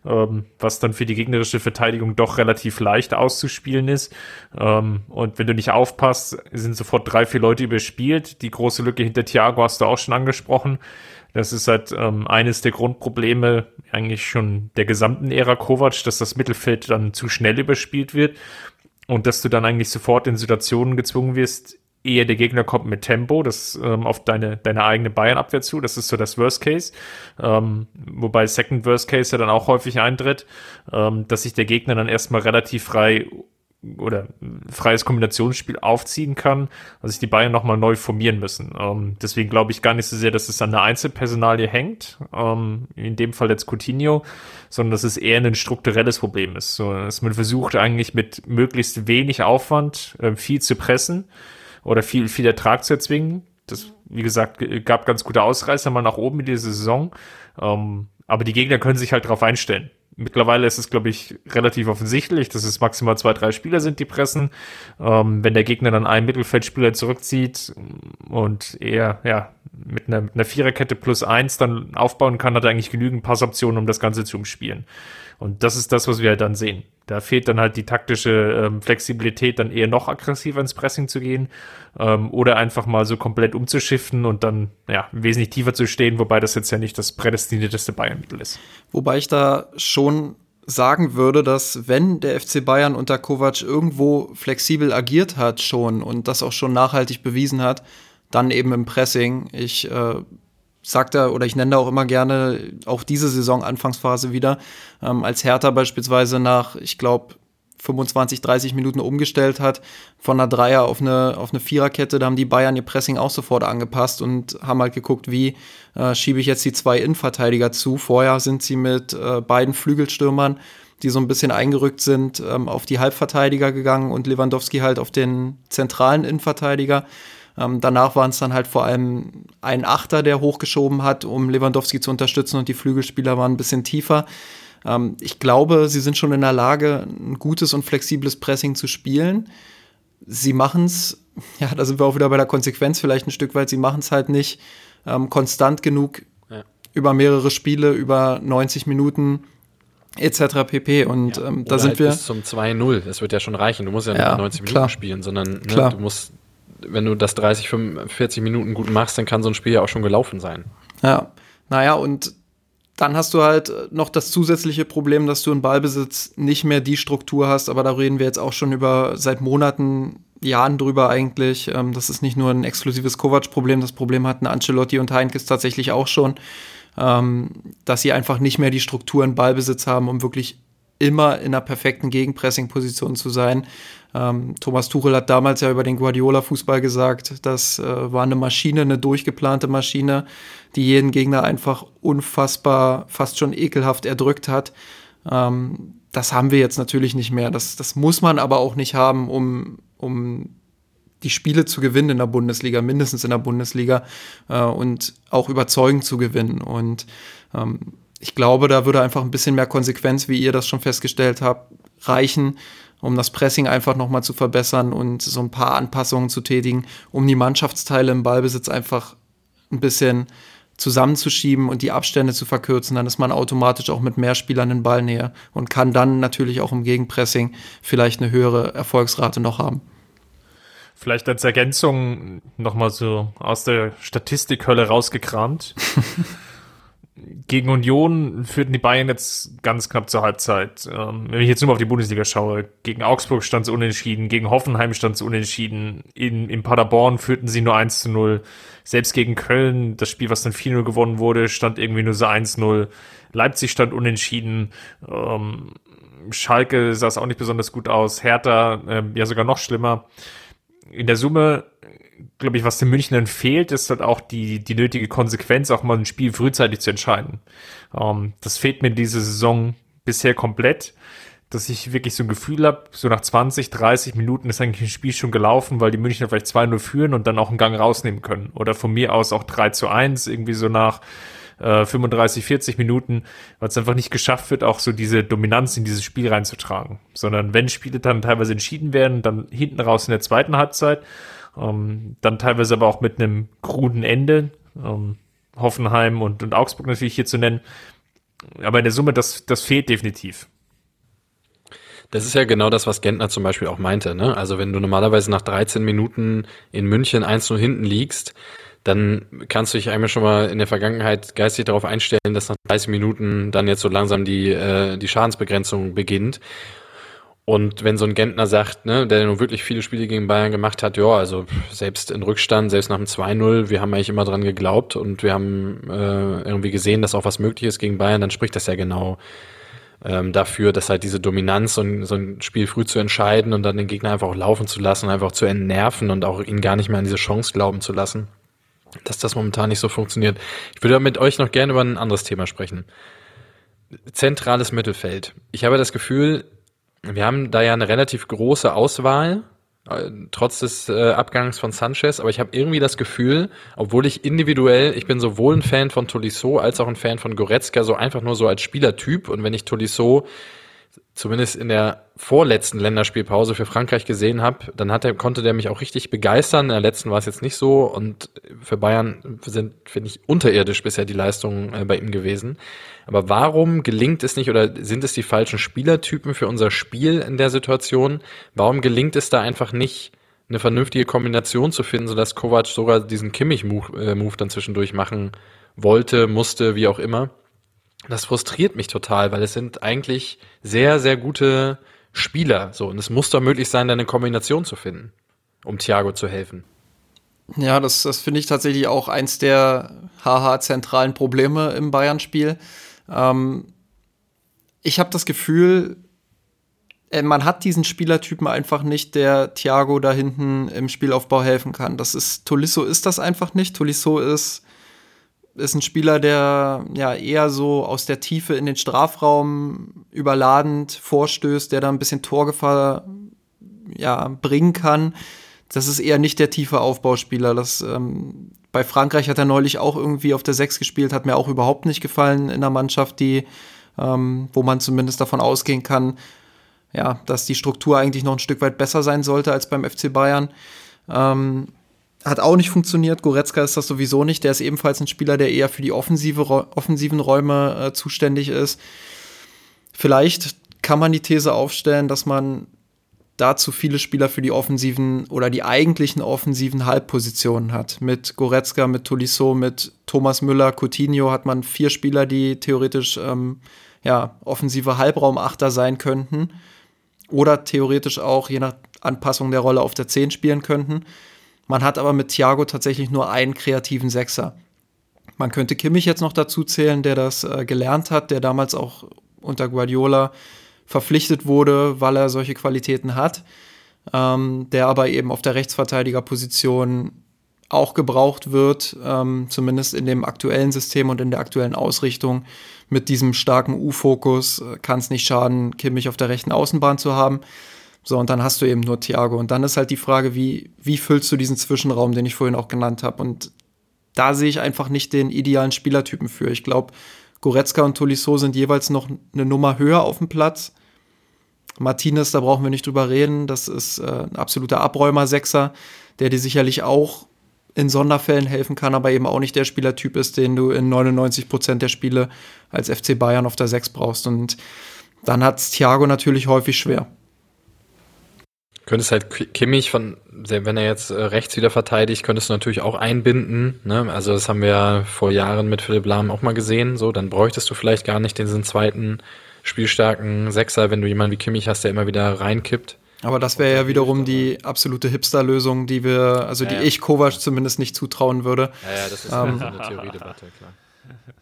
ähm, was dann für die gegnerische Verteidigung doch relativ leicht auszuspielen ist. Ähm, und wenn du nicht aufpasst, sind sofort drei, vier Leute überspielt. Die große Lücke hinter Thiago hast du auch schon angesprochen. Das ist halt ähm, eines der Grundprobleme eigentlich schon der gesamten Ära Kovac, dass das Mittelfeld dann zu schnell überspielt wird und dass du dann eigentlich sofort in Situationen gezwungen wirst, eher der Gegner kommt mit Tempo, das ähm, auf deine, deine eigene Bayern-Abwehr zu. Das ist so das Worst Case. Ähm, wobei Second Worst Case ja dann auch häufig eintritt, ähm, dass sich der Gegner dann erstmal relativ frei oder freies Kombinationsspiel aufziehen kann, also sich die Bayern nochmal neu formieren müssen. Ähm, deswegen glaube ich gar nicht so sehr, dass es an der Einzelpersonalie hängt, ähm, in dem Fall jetzt Coutinho, sondern dass es eher ein strukturelles Problem ist. So, dass man versucht eigentlich mit möglichst wenig Aufwand äh, viel zu pressen oder viel, viel Ertrag zu erzwingen. Das, wie gesagt, gab ganz gute Ausreißer mal nach oben in dieser Saison. Ähm, aber die Gegner können sich halt darauf einstellen. Mittlerweile ist es, glaube ich, relativ offensichtlich, dass es maximal zwei, drei Spieler sind, die pressen. Ähm, wenn der Gegner dann einen Mittelfeldspieler zurückzieht und er ja mit einer, mit einer Viererkette plus eins dann aufbauen kann, hat er eigentlich genügend Passoptionen, um das Ganze zu umspielen. Und das ist das, was wir halt dann sehen. Da fehlt dann halt die taktische ähm, Flexibilität, dann eher noch aggressiver ins Pressing zu gehen ähm, oder einfach mal so komplett umzuschiffen und dann ja wesentlich tiefer zu stehen, wobei das jetzt ja nicht das prädestinierteste Bayern-Mittel ist. Wobei ich da schon sagen würde, dass wenn der FC Bayern unter Kovac irgendwo flexibel agiert hat schon und das auch schon nachhaltig bewiesen hat, dann eben im Pressing. Ich äh, sagt er, oder ich nenne da auch immer gerne auch diese Saison Anfangsphase wieder, ähm, als Hertha beispielsweise nach, ich glaube, 25, 30 Minuten umgestellt hat, von einer Dreier auf eine, auf eine Viererkette, da haben die Bayern ihr Pressing auch sofort angepasst und haben halt geguckt, wie äh, schiebe ich jetzt die zwei Innenverteidiger zu. Vorher sind sie mit äh, beiden Flügelstürmern, die so ein bisschen eingerückt sind, ähm, auf die Halbverteidiger gegangen und Lewandowski halt auf den zentralen Innenverteidiger. Ähm, danach waren es dann halt vor allem ein Achter, der hochgeschoben hat, um Lewandowski zu unterstützen und die Flügelspieler waren ein bisschen tiefer. Ähm, ich glaube, sie sind schon in der Lage, ein gutes und flexibles Pressing zu spielen. Sie machen es, ja, da sind wir auch wieder bei der Konsequenz vielleicht ein Stück weit, sie machen es halt nicht ähm, konstant genug ja. über mehrere Spiele, über 90 Minuten etc. pp. Und ja, ähm, da sind halt wir. Bis zum 2-0, das wird ja schon reichen. Du musst ja nicht ja, 90 Minuten klar. spielen, sondern ne, du musst wenn du das 30, 45 Minuten gut machst, dann kann so ein Spiel ja auch schon gelaufen sein. Ja, naja, und dann hast du halt noch das zusätzliche Problem, dass du in Ballbesitz nicht mehr die Struktur hast, aber da reden wir jetzt auch schon über seit Monaten, Jahren drüber eigentlich. Ähm, das ist nicht nur ein exklusives Kovac-Problem, das Problem hatten Ancelotti und Heinkes tatsächlich auch schon, ähm, dass sie einfach nicht mehr die Struktur in Ballbesitz haben, um wirklich immer in einer perfekten Gegenpressing-Position zu sein. Ähm, Thomas Tuchel hat damals ja über den Guardiola-Fußball gesagt, das äh, war eine Maschine, eine durchgeplante Maschine, die jeden Gegner einfach unfassbar, fast schon ekelhaft erdrückt hat. Ähm, das haben wir jetzt natürlich nicht mehr. Das, das muss man aber auch nicht haben, um, um die Spiele zu gewinnen in der Bundesliga, mindestens in der Bundesliga äh, und auch überzeugend zu gewinnen. Und ähm, ich glaube, da würde einfach ein bisschen mehr Konsequenz, wie ihr das schon festgestellt habt, reichen, um das Pressing einfach nochmal zu verbessern und so ein paar Anpassungen zu tätigen, um die Mannschaftsteile im Ballbesitz einfach ein bisschen zusammenzuschieben und die Abstände zu verkürzen, dann ist man automatisch auch mit mehr Spielern in Ballnähe und kann dann natürlich auch im Gegenpressing vielleicht eine höhere Erfolgsrate noch haben. Vielleicht als Ergänzung nochmal so aus der Statistikhölle rausgekramt. Gegen Union führten die Bayern jetzt ganz knapp zur Halbzeit. Ähm, wenn ich jetzt nur mal auf die Bundesliga schaue, gegen Augsburg stand es unentschieden, gegen Hoffenheim stand es unentschieden, in, in Paderborn führten sie nur 1 zu 0. Selbst gegen Köln, das Spiel, was dann 4-0 gewonnen wurde, stand irgendwie nur so 1-0. Leipzig stand unentschieden. Ähm, Schalke sah es auch nicht besonders gut aus. Hertha, äh, ja sogar noch schlimmer. In der Summe glaube ich, was den Münchnern fehlt, ist halt auch die, die nötige Konsequenz, auch mal ein Spiel frühzeitig zu entscheiden. Ähm, das fehlt mir diese Saison bisher komplett, dass ich wirklich so ein Gefühl habe, so nach 20, 30 Minuten ist eigentlich ein Spiel schon gelaufen, weil die Münchner vielleicht 2-0 führen und dann auch einen Gang rausnehmen können. Oder von mir aus auch 3 zu 1, irgendwie so nach äh, 35, 40 Minuten, weil es einfach nicht geschafft wird, auch so diese Dominanz in dieses Spiel reinzutragen. Sondern wenn Spiele dann teilweise entschieden werden, dann hinten raus in der zweiten Halbzeit ähm, dann teilweise aber auch mit einem kruden Ende. Ähm, Hoffenheim und, und Augsburg natürlich hier zu nennen. Aber in der Summe, das, das fehlt definitiv. Das ist ja genau das, was Gentner zum Beispiel auch meinte. Ne? Also wenn du normalerweise nach 13 Minuten in München 1-0 hinten liegst, dann kannst du dich einmal schon mal in der Vergangenheit geistig darauf einstellen, dass nach 30 Minuten dann jetzt so langsam die, äh, die Schadensbegrenzung beginnt. Und wenn so ein Gentner sagt, ne, der nun wirklich viele Spiele gegen Bayern gemacht hat, ja, also selbst in Rückstand, selbst nach dem 2-0, wir haben eigentlich immer dran geglaubt und wir haben äh, irgendwie gesehen, dass auch was möglich ist gegen Bayern, dann spricht das ja genau ähm, dafür, dass halt diese Dominanz und so ein Spiel früh zu entscheiden und dann den Gegner einfach auch laufen zu lassen, einfach zu entnerven und auch ihn gar nicht mehr an diese Chance glauben zu lassen, dass das momentan nicht so funktioniert. Ich würde mit euch noch gerne über ein anderes Thema sprechen. Zentrales Mittelfeld. Ich habe das Gefühl, wir haben da ja eine relativ große Auswahl, äh, trotz des äh, Abgangs von Sanchez, aber ich habe irgendwie das Gefühl, obwohl ich individuell, ich bin sowohl ein Fan von Tolisso als auch ein Fan von Goretzka, so einfach nur so als Spielertyp und wenn ich Tolisso zumindest in der vorletzten Länderspielpause für Frankreich gesehen habe, dann hat er, konnte der mich auch richtig begeistern. In der letzten war es jetzt nicht so und für Bayern sind, finde ich, unterirdisch bisher die Leistungen äh, bei ihm gewesen. Aber warum gelingt es nicht oder sind es die falschen Spielertypen für unser Spiel in der Situation? Warum gelingt es da einfach nicht, eine vernünftige Kombination zu finden, sodass Kovac sogar diesen Kimmich-Move äh, dann zwischendurch machen wollte, musste, wie auch immer? Das frustriert mich total, weil es sind eigentlich sehr, sehr gute Spieler. So, und es muss doch möglich sein, eine Kombination zu finden, um Thiago zu helfen. Ja, das, das finde ich tatsächlich auch eins der haha zentralen Probleme im Bayern-Spiel. Ähm, ich habe das Gefühl, äh, man hat diesen Spielertypen einfach nicht, der Thiago da hinten im Spielaufbau helfen kann. Das ist, Tolisso ist das einfach nicht. Tolisso ist ist ein Spieler, der ja eher so aus der Tiefe in den Strafraum überladend vorstößt, der da ein bisschen Torgefahr ja, bringen kann. Das ist eher nicht der tiefe Aufbauspieler. Das, ähm, bei Frankreich hat er neulich auch irgendwie auf der Sechs gespielt, hat mir auch überhaupt nicht gefallen in der Mannschaft, die, ähm, wo man zumindest davon ausgehen kann, ja, dass die Struktur eigentlich noch ein Stück weit besser sein sollte als beim FC Bayern. Ähm, hat auch nicht funktioniert. Goretzka ist das sowieso nicht. Der ist ebenfalls ein Spieler, der eher für die offensive, offensiven Räume äh, zuständig ist. Vielleicht kann man die These aufstellen, dass man da zu viele Spieler für die offensiven oder die eigentlichen offensiven Halbpositionen hat. Mit Goretzka, mit Tolisso, mit Thomas Müller, Coutinho hat man vier Spieler, die theoretisch ähm, ja, offensive Halbraumachter sein könnten. Oder theoretisch auch, je nach Anpassung der Rolle, auf der 10 spielen könnten. Man hat aber mit Thiago tatsächlich nur einen kreativen Sechser. Man könnte Kimmich jetzt noch dazu zählen, der das äh, gelernt hat, der damals auch unter Guardiola verpflichtet wurde, weil er solche Qualitäten hat, ähm, der aber eben auf der Rechtsverteidigerposition auch gebraucht wird, ähm, zumindest in dem aktuellen System und in der aktuellen Ausrichtung. Mit diesem starken U-Fokus äh, kann es nicht schaden, Kimmich auf der rechten Außenbahn zu haben. So, und dann hast du eben nur Thiago. Und dann ist halt die Frage, wie, wie füllst du diesen Zwischenraum, den ich vorhin auch genannt habe? Und da sehe ich einfach nicht den idealen Spielertypen für. Ich glaube, Goretzka und Tolisso sind jeweils noch eine Nummer höher auf dem Platz. Martinez, da brauchen wir nicht drüber reden. Das ist äh, ein absoluter Abräumer-Sechser, der dir sicherlich auch in Sonderfällen helfen kann, aber eben auch nicht der Spielertyp ist, den du in 99 Prozent der Spiele als FC Bayern auf der 6 brauchst. Und dann hat Thiago natürlich häufig schwer. Könntest halt Kimmich von, wenn er jetzt äh, rechts wieder verteidigt, könntest du natürlich auch einbinden. Ne? Also das haben wir ja vor Jahren mit Philipp Lahm auch mal gesehen. So, dann bräuchtest du vielleicht gar nicht diesen zweiten spielstarken Sechser, wenn du jemanden wie Kimmich hast, der immer wieder reinkippt. Aber das wäre ja wiederum die absolute Hipster-Lösung, die wir, also die ja, ja. ich Kovac zumindest nicht zutrauen würde. Ja, ja, das ist ähm, so eine Theoriedebatte, klar.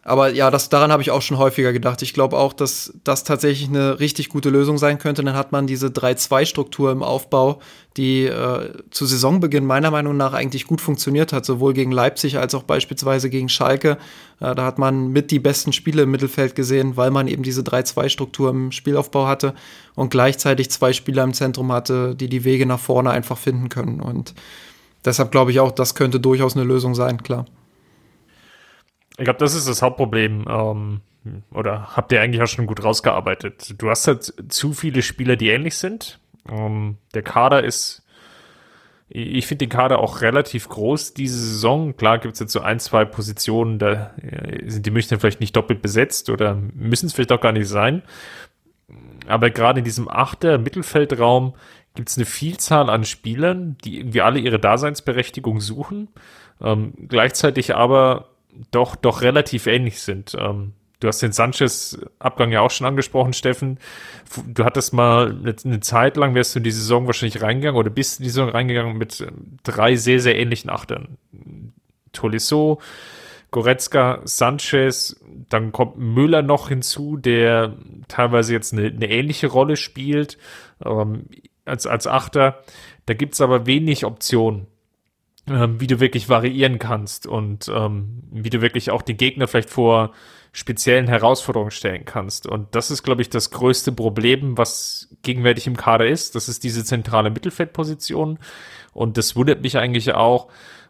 Aber ja, das, daran habe ich auch schon häufiger gedacht. Ich glaube auch, dass das tatsächlich eine richtig gute Lösung sein könnte. Dann hat man diese 3-2-Struktur im Aufbau, die äh, zu Saisonbeginn meiner Meinung nach eigentlich gut funktioniert hat, sowohl gegen Leipzig als auch beispielsweise gegen Schalke. Äh, da hat man mit die besten Spiele im Mittelfeld gesehen, weil man eben diese 3-2-Struktur im Spielaufbau hatte und gleichzeitig zwei Spieler im Zentrum hatte, die die Wege nach vorne einfach finden können. Und deshalb glaube ich auch, das könnte durchaus eine Lösung sein, klar. Ich glaube, das ist das Hauptproblem. Ähm, oder habt ihr eigentlich auch schon gut rausgearbeitet? Du hast halt zu viele Spieler, die ähnlich sind. Ähm, der Kader ist, ich finde den Kader auch relativ groß diese Saison. Klar gibt es jetzt so ein, zwei Positionen, da äh, sind die Münchner vielleicht nicht doppelt besetzt oder müssen es vielleicht auch gar nicht sein. Aber gerade in diesem achter Mittelfeldraum gibt es eine Vielzahl an Spielern, die irgendwie alle ihre Daseinsberechtigung suchen. Ähm, gleichzeitig aber doch, doch relativ ähnlich sind. Ähm, du hast den Sanchez-Abgang ja auch schon angesprochen, Steffen. Du hattest mal eine, Zeit lang, wärst du in die Saison wahrscheinlich reingegangen oder bist in die Saison reingegangen mit ähm, drei sehr, sehr ähnlichen Achtern. Tolisso, Goretzka, Sanchez, dann kommt Müller noch hinzu, der teilweise jetzt eine, eine ähnliche Rolle spielt ähm, als, als Achter. Da gibt's aber wenig Optionen ähm, wie du wirklich variieren kannst und ähm, wie du wirklich auch die Gegner vielleicht vor speziellen Herausforderungen stellen kannst. Und das ist, glaube ich, das größte Problem, was gegenwärtig im Kader ist. Das ist diese zentrale Mittelfeldposition. Und das wundert mich eigentlich auch,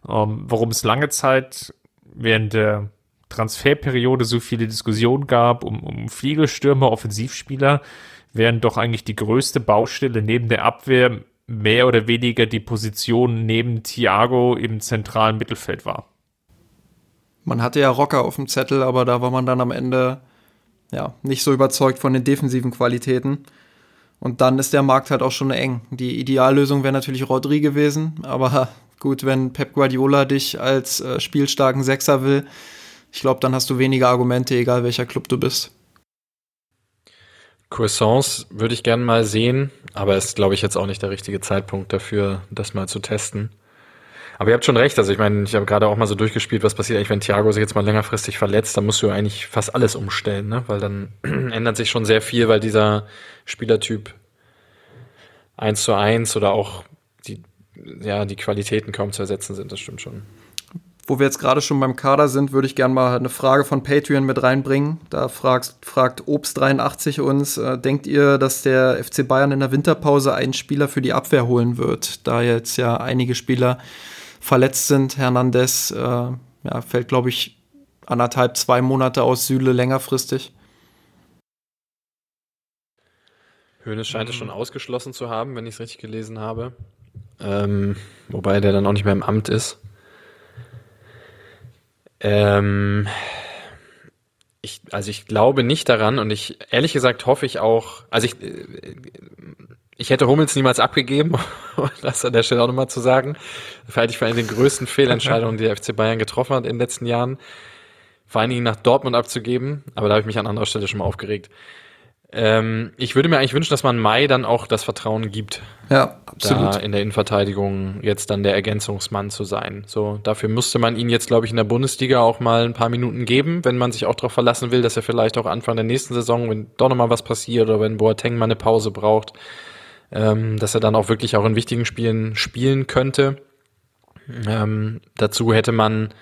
ähm, warum es lange Zeit während der Transferperiode so viele Diskussionen gab um, um Fliegelstürmer, Offensivspieler, während doch eigentlich die größte Baustelle neben der Abwehr mehr oder weniger die Position neben Thiago im zentralen Mittelfeld war. Man hatte ja Rocker auf dem Zettel, aber da war man dann am Ende ja nicht so überzeugt von den defensiven Qualitäten. Und dann ist der Markt halt auch schon eng. Die Ideallösung wäre natürlich Rodri gewesen, aber gut, wenn Pep Guardiola dich als äh, spielstarken Sechser will, ich glaube, dann hast du weniger Argumente, egal welcher Club du bist. Croissants würde ich gerne mal sehen, aber ist, glaube ich, jetzt auch nicht der richtige Zeitpunkt dafür, das mal zu testen. Aber ihr habt schon recht, also ich meine, ich habe gerade auch mal so durchgespielt, was passiert eigentlich, wenn Thiago sich jetzt mal längerfristig verletzt, dann musst du eigentlich fast alles umstellen, ne? Weil dann ändert sich schon sehr viel, weil dieser Spielertyp eins zu eins oder auch die, ja, die Qualitäten kaum zu ersetzen sind, das stimmt schon. Wo wir jetzt gerade schon beim Kader sind, würde ich gerne mal eine Frage von Patreon mit reinbringen. Da fragt, fragt Obst83 uns, äh, denkt ihr, dass der FC Bayern in der Winterpause einen Spieler für die Abwehr holen wird? Da jetzt ja einige Spieler verletzt sind. Hernandez äh, ja, fällt, glaube ich, anderthalb, zwei Monate aus Süle längerfristig. Hönes scheint es schon ausgeschlossen zu haben, wenn ich es richtig gelesen habe. Ähm, wobei der dann auch nicht mehr im Amt ist. Ähm, ich, also ich glaube nicht daran und ich, ehrlich gesagt, hoffe ich auch, also ich, äh, ich hätte Hummels niemals abgegeben, um das an der Stelle auch nochmal zu sagen. Das halte ich für eine der größten Fehlentscheidungen, die der FC Bayern getroffen hat in den letzten Jahren. Vor allen Dingen nach Dortmund abzugeben, aber da habe ich mich an anderer Stelle schon mal aufgeregt. Ähm, ich würde mir eigentlich wünschen, dass man Mai dann auch das Vertrauen gibt, ja, absolut. da in der Innenverteidigung jetzt dann der Ergänzungsmann zu sein. So, dafür müsste man ihn jetzt, glaube ich, in der Bundesliga auch mal ein paar Minuten geben, wenn man sich auch darauf verlassen will, dass er vielleicht auch Anfang der nächsten Saison, wenn doch nochmal was passiert oder wenn Boateng mal eine Pause braucht, ähm, dass er dann auch wirklich auch in wichtigen Spielen spielen könnte. Ähm, dazu hätte man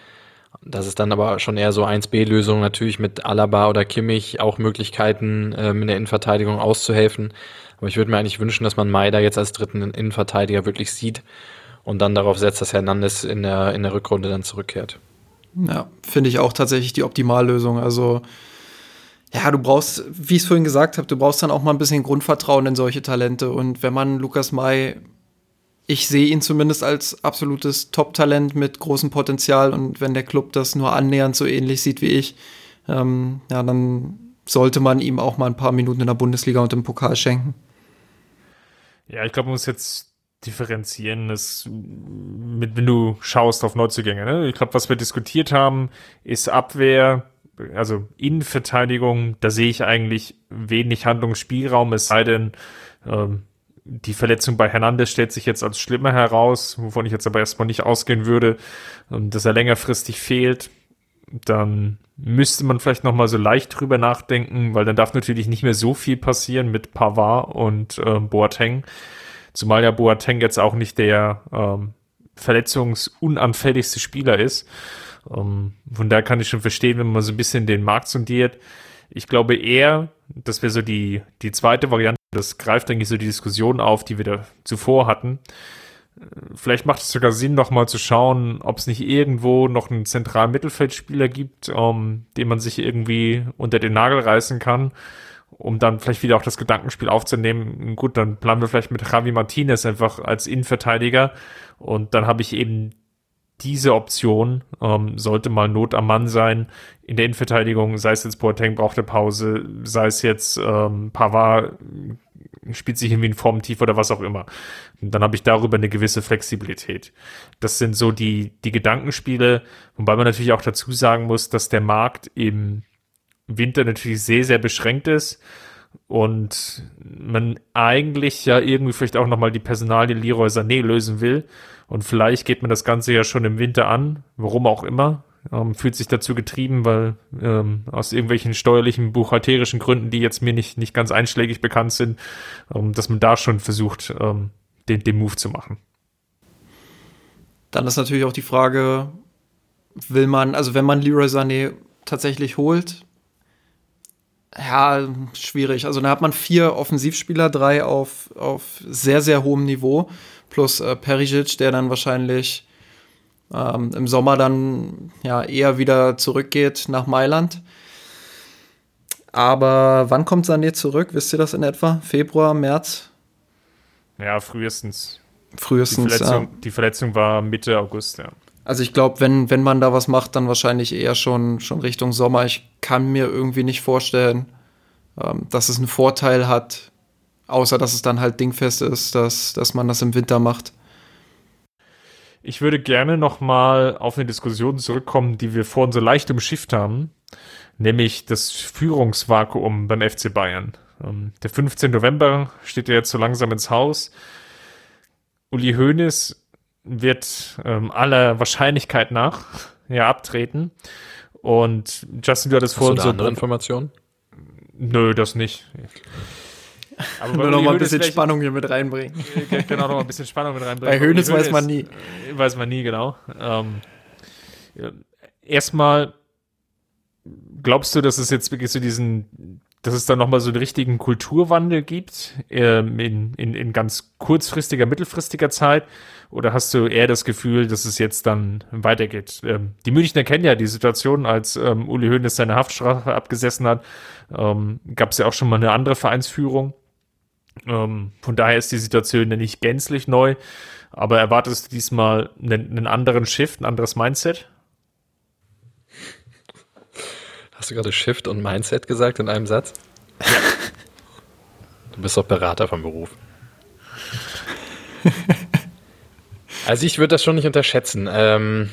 das ist dann aber schon eher so 1B-Lösung, natürlich mit Alaba oder Kimmich auch Möglichkeiten, ähm, in der Innenverteidigung auszuhelfen. Aber ich würde mir eigentlich wünschen, dass man Maida jetzt als dritten Innenverteidiger wirklich sieht und dann darauf setzt, dass Hernandez in der, in der Rückrunde dann zurückkehrt. Ja, finde ich auch tatsächlich die Optimallösung. Also ja, du brauchst, wie ich es vorhin gesagt habe, du brauchst dann auch mal ein bisschen Grundvertrauen in solche Talente. Und wenn man Lukas May, ich sehe ihn zumindest als absolutes Top-Talent mit großem Potenzial und wenn der Club das nur annähernd so ähnlich sieht wie ich, ähm, ja, dann sollte man ihm auch mal ein paar Minuten in der Bundesliga und im Pokal schenken. Ja, ich glaube, man muss jetzt differenzieren, ist mit, wenn du schaust auf Neuzugänge. Ne? Ich glaube, was wir diskutiert haben, ist Abwehr, also Innenverteidigung, da sehe ich eigentlich wenig Handlungsspielraum, es sei denn, ähm, die Verletzung bei Hernandez stellt sich jetzt als schlimmer heraus, wovon ich jetzt aber erstmal nicht ausgehen würde, dass er längerfristig fehlt. Dann müsste man vielleicht noch mal so leicht drüber nachdenken, weil dann darf natürlich nicht mehr so viel passieren mit Pavard und äh, Boateng. Zumal ja Boateng jetzt auch nicht der ähm, verletzungsunanfälligste Spieler ist. Ähm, von daher kann ich schon verstehen, wenn man so ein bisschen den Markt sondiert. Ich glaube eher, das wäre so die, die zweite Variante, das greift eigentlich so die Diskussion auf, die wir da zuvor hatten. Vielleicht macht es sogar Sinn, noch mal zu schauen, ob es nicht irgendwo noch einen zentralen Mittelfeldspieler gibt, um, den man sich irgendwie unter den Nagel reißen kann, um dann vielleicht wieder auch das Gedankenspiel aufzunehmen. Gut, dann planen wir vielleicht mit Javi Martinez einfach als Innenverteidiger und dann habe ich eben diese Option, ähm, sollte mal Not am Mann sein in der Innenverteidigung, sei es jetzt Boateng braucht eine Pause, sei es jetzt ähm, Pavard spielt sich irgendwie in Formtief oder was auch immer. Und dann habe ich darüber eine gewisse Flexibilität. Das sind so die, die Gedankenspiele, wobei man natürlich auch dazu sagen muss, dass der Markt im Winter natürlich sehr, sehr beschränkt ist und man eigentlich ja irgendwie vielleicht auch nochmal die Personalie Leroy Sané lösen will. Und vielleicht geht man das Ganze ja schon im Winter an, warum auch immer. Ähm, fühlt sich dazu getrieben, weil ähm, aus irgendwelchen steuerlichen, buchhalterischen Gründen, die jetzt mir nicht, nicht ganz einschlägig bekannt sind, ähm, dass man da schon versucht, ähm, den, den Move zu machen. Dann ist natürlich auch die Frage, will man, also wenn man Leroy Sané tatsächlich holt, ja, schwierig. Also da hat man vier Offensivspieler, drei auf, auf sehr, sehr hohem Niveau, plus äh, Perisic, der dann wahrscheinlich ähm, im Sommer dann ja eher wieder zurückgeht nach Mailand. Aber wann kommt Sané zurück? Wisst ihr das in etwa? Februar, März? Ja, frühestens. Frühestens. Die Verletzung, ja. die Verletzung war Mitte August, ja. Also ich glaube, wenn, wenn man da was macht, dann wahrscheinlich eher schon, schon Richtung Sommer. Ich kann mir irgendwie nicht vorstellen, ähm, dass es einen Vorteil hat, außer dass es dann halt dingfest ist, dass, dass man das im Winter macht. Ich würde gerne nochmal auf eine Diskussion zurückkommen, die wir vorhin so leicht umschifft haben, nämlich das Führungsvakuum beim FC Bayern. Ähm, der 15. November steht ja jetzt so langsam ins Haus. Uli Hoeneß wird ähm, aller Wahrscheinlichkeit nach ja abtreten. Und Justin, du hattest Hast du vorhin so. andere Informationen? Nö, das nicht. Aber Nur noch mal ein bisschen Spannung hier mit reinbringen. Äh, genau, noch mal ein bisschen Spannung mit reinbringen. Bei Uli weiß man nie. Weiß man nie, genau. Ähm, ja, erstmal, glaubst du, dass es jetzt wirklich so diesen, dass es da nochmal so einen richtigen Kulturwandel gibt, ähm, in, in, in ganz kurzfristiger, mittelfristiger Zeit? Oder hast du eher das Gefühl, dass es jetzt dann weitergeht? Ähm, die Münchner kennen ja die Situation, als ähm, Uli Hoeneß seine Haftstrafe abgesessen hat, ähm, gab es ja auch schon mal eine andere Vereinsführung. Ähm, von daher ist die Situation ja nicht gänzlich neu. Aber erwartest du diesmal einen, einen anderen Shift, ein anderes Mindset? Hast du gerade Shift und Mindset gesagt in einem Satz? Du bist doch Berater vom Beruf. Also ich würde das schon nicht unterschätzen. Ähm,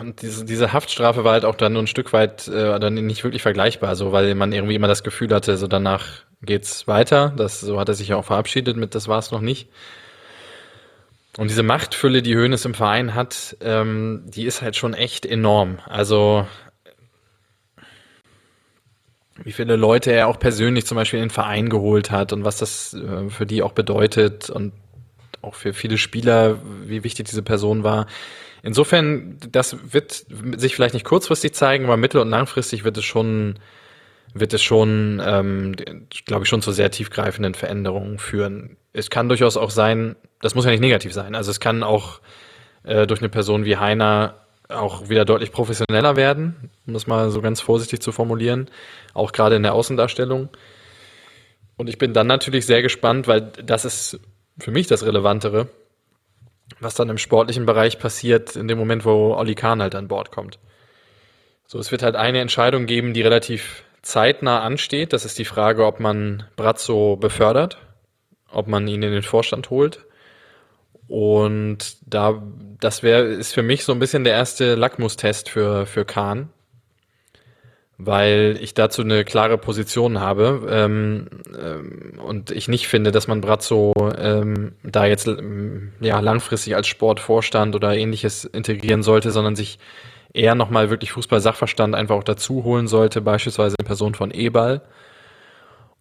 und diese, diese Haftstrafe war halt auch dann nur ein Stück weit äh, dann nicht wirklich vergleichbar, so weil man irgendwie immer das Gefühl hatte, so danach geht's weiter. Das, so hat er sich ja auch verabschiedet mit, das war es noch nicht. Und diese Machtfülle, die Hoeneß im Verein hat, ähm, die ist halt schon echt enorm. Also wie viele Leute er auch persönlich zum Beispiel in den Verein geholt hat und was das äh, für die auch bedeutet und auch für viele Spieler, wie wichtig diese Person war. Insofern, das wird sich vielleicht nicht kurzfristig zeigen, aber mittel- und langfristig wird es schon, wird es schon, ähm, glaube ich, schon zu sehr tiefgreifenden Veränderungen führen. Es kann durchaus auch sein, das muss ja nicht negativ sein. Also es kann auch äh, durch eine Person wie Heiner auch wieder deutlich professioneller werden, um das mal so ganz vorsichtig zu formulieren, auch gerade in der Außendarstellung. Und ich bin dann natürlich sehr gespannt, weil das ist für mich das Relevantere, was dann im sportlichen Bereich passiert, in dem Moment, wo Olli Kahn halt an Bord kommt. So, es wird halt eine Entscheidung geben, die relativ zeitnah ansteht. Das ist die Frage, ob man Brazzo befördert, ob man ihn in den Vorstand holt. Und da, das wäre, ist für mich so ein bisschen der erste Lackmustest für, für Kahn, weil ich dazu eine klare Position habe ähm, ähm, und ich nicht finde, dass man Brazzo ähm, da jetzt ähm, ja langfristig als Sportvorstand oder ähnliches integrieren sollte, sondern sich eher nochmal wirklich Fußball-Sachverstand einfach auch dazu holen sollte, beispielsweise in Person von Ebal.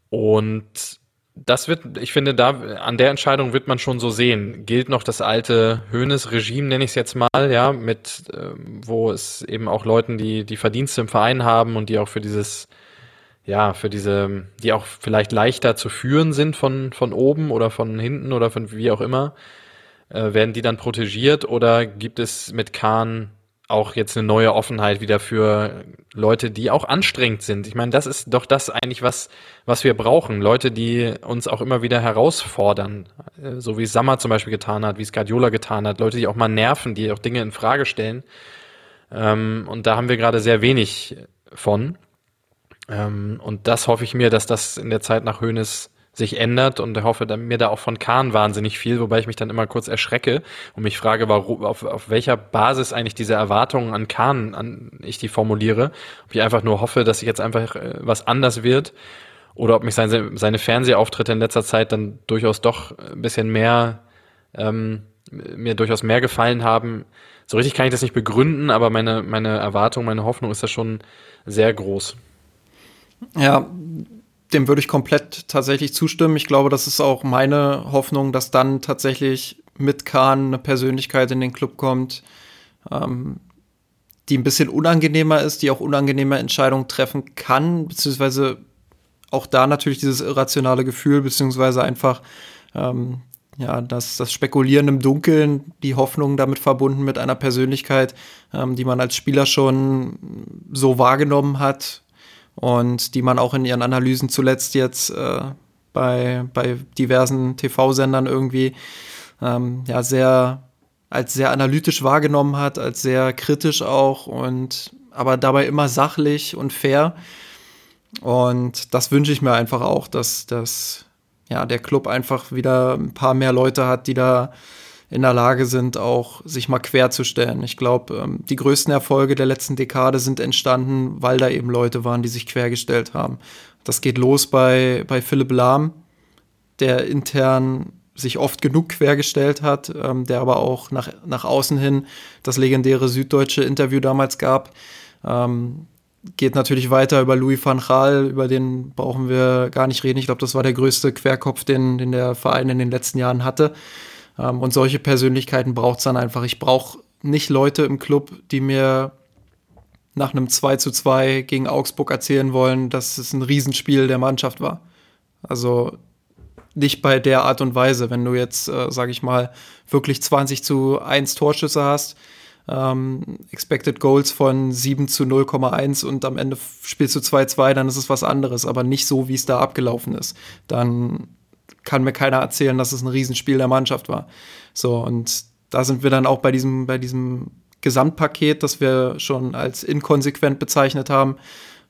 Und das wird, ich finde, da an der Entscheidung wird man schon so sehen. Gilt noch das alte Höhnes-Regime, nenne ich es jetzt mal, ja, mit, äh, wo es eben auch Leuten, die die Verdienste im Verein haben und die auch für dieses, ja, für diese, die auch vielleicht leichter zu führen sind von, von oben oder von hinten oder von wie auch immer, äh, werden die dann protegiert oder gibt es mit Kahn auch jetzt eine neue Offenheit wieder für Leute, die auch anstrengend sind. Ich meine, das ist doch das eigentlich, was, was wir brauchen. Leute, die uns auch immer wieder herausfordern. Äh, so wie Sammer zum Beispiel getan hat, wie es Guardiola getan hat. Leute, die auch mal nerven, die auch Dinge in Frage stellen. Ähm, und da haben wir gerade sehr wenig von. Ähm, und das hoffe ich mir, dass das in der Zeit nach Höhnes sich ändert und hoffe dann, mir da auch von Kahn wahnsinnig viel, wobei ich mich dann immer kurz erschrecke und mich frage, warum, auf, auf welcher Basis eigentlich diese Erwartungen an Kahn, an ich die formuliere, ob ich einfach nur hoffe, dass jetzt einfach äh, was anders wird oder ob mich seine, seine Fernsehauftritte in letzter Zeit dann durchaus doch ein bisschen mehr, ähm, mir durchaus mehr gefallen haben. So richtig kann ich das nicht begründen, aber meine, meine Erwartung, meine Hoffnung ist da schon sehr groß. Ja, dem würde ich komplett tatsächlich zustimmen. Ich glaube, das ist auch meine Hoffnung, dass dann tatsächlich mit Kahn eine Persönlichkeit in den Club kommt, ähm, die ein bisschen unangenehmer ist, die auch unangenehme Entscheidungen treffen kann, beziehungsweise auch da natürlich dieses irrationale Gefühl, beziehungsweise einfach ähm, ja, das, das Spekulieren im Dunkeln, die Hoffnung damit verbunden mit einer Persönlichkeit, ähm, die man als Spieler schon so wahrgenommen hat, und die man auch in ihren Analysen zuletzt jetzt äh, bei, bei diversen TV-Sendern irgendwie ähm, ja sehr als sehr analytisch wahrgenommen hat, als sehr kritisch auch und aber dabei immer sachlich und fair. Und das wünsche ich mir einfach auch, dass, dass ja, der Club einfach wieder ein paar mehr Leute hat, die da in der Lage sind, auch sich mal querzustellen. Ich glaube, ähm, die größten Erfolge der letzten Dekade sind entstanden, weil da eben Leute waren, die sich quergestellt haben. Das geht los bei, bei Philipp Lahm, der intern sich oft genug quergestellt hat, ähm, der aber auch nach, nach außen hin das legendäre süddeutsche Interview damals gab. Ähm, geht natürlich weiter über Louis van Gaal, über den brauchen wir gar nicht reden. Ich glaube, das war der größte Querkopf, den, den der Verein in den letzten Jahren hatte. Ähm, und solche Persönlichkeiten braucht es dann einfach. Ich brauche nicht Leute im Club, die mir nach einem 2 zu 2 gegen Augsburg erzählen wollen, dass es ein Riesenspiel der Mannschaft war. Also nicht bei der Art und Weise, wenn du jetzt, äh, sage ich mal, wirklich 20 zu 1 Torschüsse hast, ähm, Expected Goals von 7 zu 0,1 und am Ende spielst du 2-2, dann ist es was anderes, aber nicht so, wie es da abgelaufen ist. Dann kann mir keiner erzählen, dass es ein Riesenspiel der Mannschaft war. So, und da sind wir dann auch bei diesem, bei diesem Gesamtpaket, das wir schon als inkonsequent bezeichnet haben.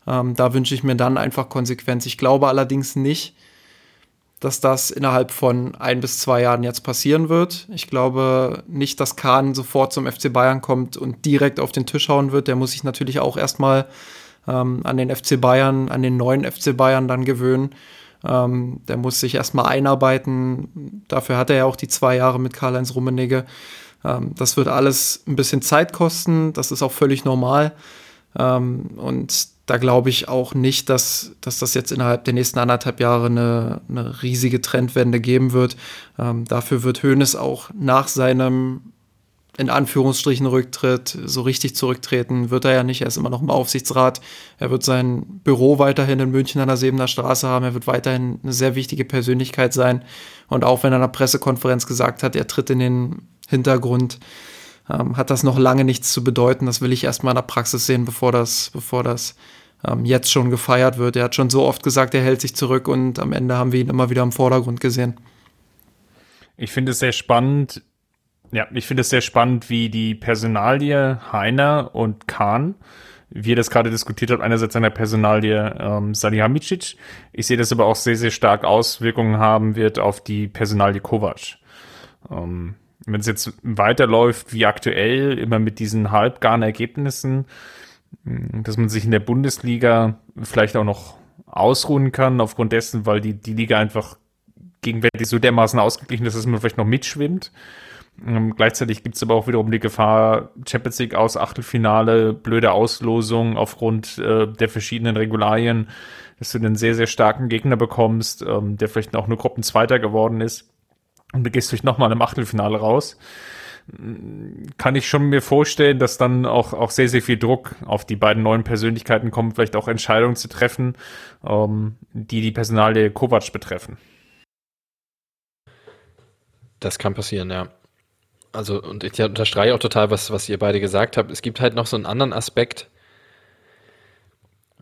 Ähm, da wünsche ich mir dann einfach Konsequenz. Ich glaube allerdings nicht, dass das innerhalb von ein bis zwei Jahren jetzt passieren wird. Ich glaube nicht, dass Kahn sofort zum FC Bayern kommt und direkt auf den Tisch hauen wird. Der muss sich natürlich auch erstmal ähm, an den FC Bayern, an den neuen FC Bayern dann gewöhnen. Ähm, der muss sich erstmal einarbeiten. Dafür hat er ja auch die zwei Jahre mit Karl-Heinz Rummenigge. Ähm, das wird alles ein bisschen Zeit kosten. Das ist auch völlig normal. Ähm, und da glaube ich auch nicht, dass, dass das jetzt innerhalb der nächsten anderthalb Jahre eine, eine riesige Trendwende geben wird. Ähm, dafür wird Hoeneß auch nach seinem in Anführungsstrichen Rücktritt, so richtig zurücktreten wird er ja nicht. Er ist immer noch im Aufsichtsrat. Er wird sein Büro weiterhin in München an der Sebener Straße haben. Er wird weiterhin eine sehr wichtige Persönlichkeit sein. Und auch wenn er in einer Pressekonferenz gesagt hat, er tritt in den Hintergrund, ähm, hat das noch lange nichts zu bedeuten. Das will ich erstmal in der Praxis sehen, bevor das, bevor das ähm, jetzt schon gefeiert wird. Er hat schon so oft gesagt, er hält sich zurück und am Ende haben wir ihn immer wieder im Vordergrund gesehen. Ich finde es sehr spannend, ja, ich finde es sehr spannend, wie die Personalie Heiner und Kahn, wie ihr das gerade diskutiert habt, einerseits an der Personalie ähm, Salihamidzic. Ich sehe das aber auch sehr, sehr stark Auswirkungen haben wird auf die Personalie Kovac. Ähm, wenn es jetzt weiterläuft wie aktuell, immer mit diesen halbgaren Ergebnissen, hm, dass man sich in der Bundesliga vielleicht auch noch ausruhen kann, aufgrund dessen, weil die, die Liga einfach gegenwärtig so dermaßen ausgeglichen ist, dass man vielleicht noch mitschwimmt. Ähm, gleichzeitig gibt es aber auch wiederum die Gefahr, Champions League aus Achtelfinale, blöde Auslosung aufgrund äh, der verschiedenen Regularien, dass du einen sehr, sehr starken Gegner bekommst, ähm, der vielleicht auch nur Gruppenzweiter geworden ist. Und du gehst vielleicht nochmal im Achtelfinale raus. Kann ich schon mir vorstellen, dass dann auch, auch sehr, sehr viel Druck auf die beiden neuen Persönlichkeiten kommt, vielleicht auch Entscheidungen zu treffen, ähm, die die Personalie Kovac betreffen. Das kann passieren, ja. Also, und ich unterstreiche auch total, was, was ihr beide gesagt habt. Es gibt halt noch so einen anderen Aspekt,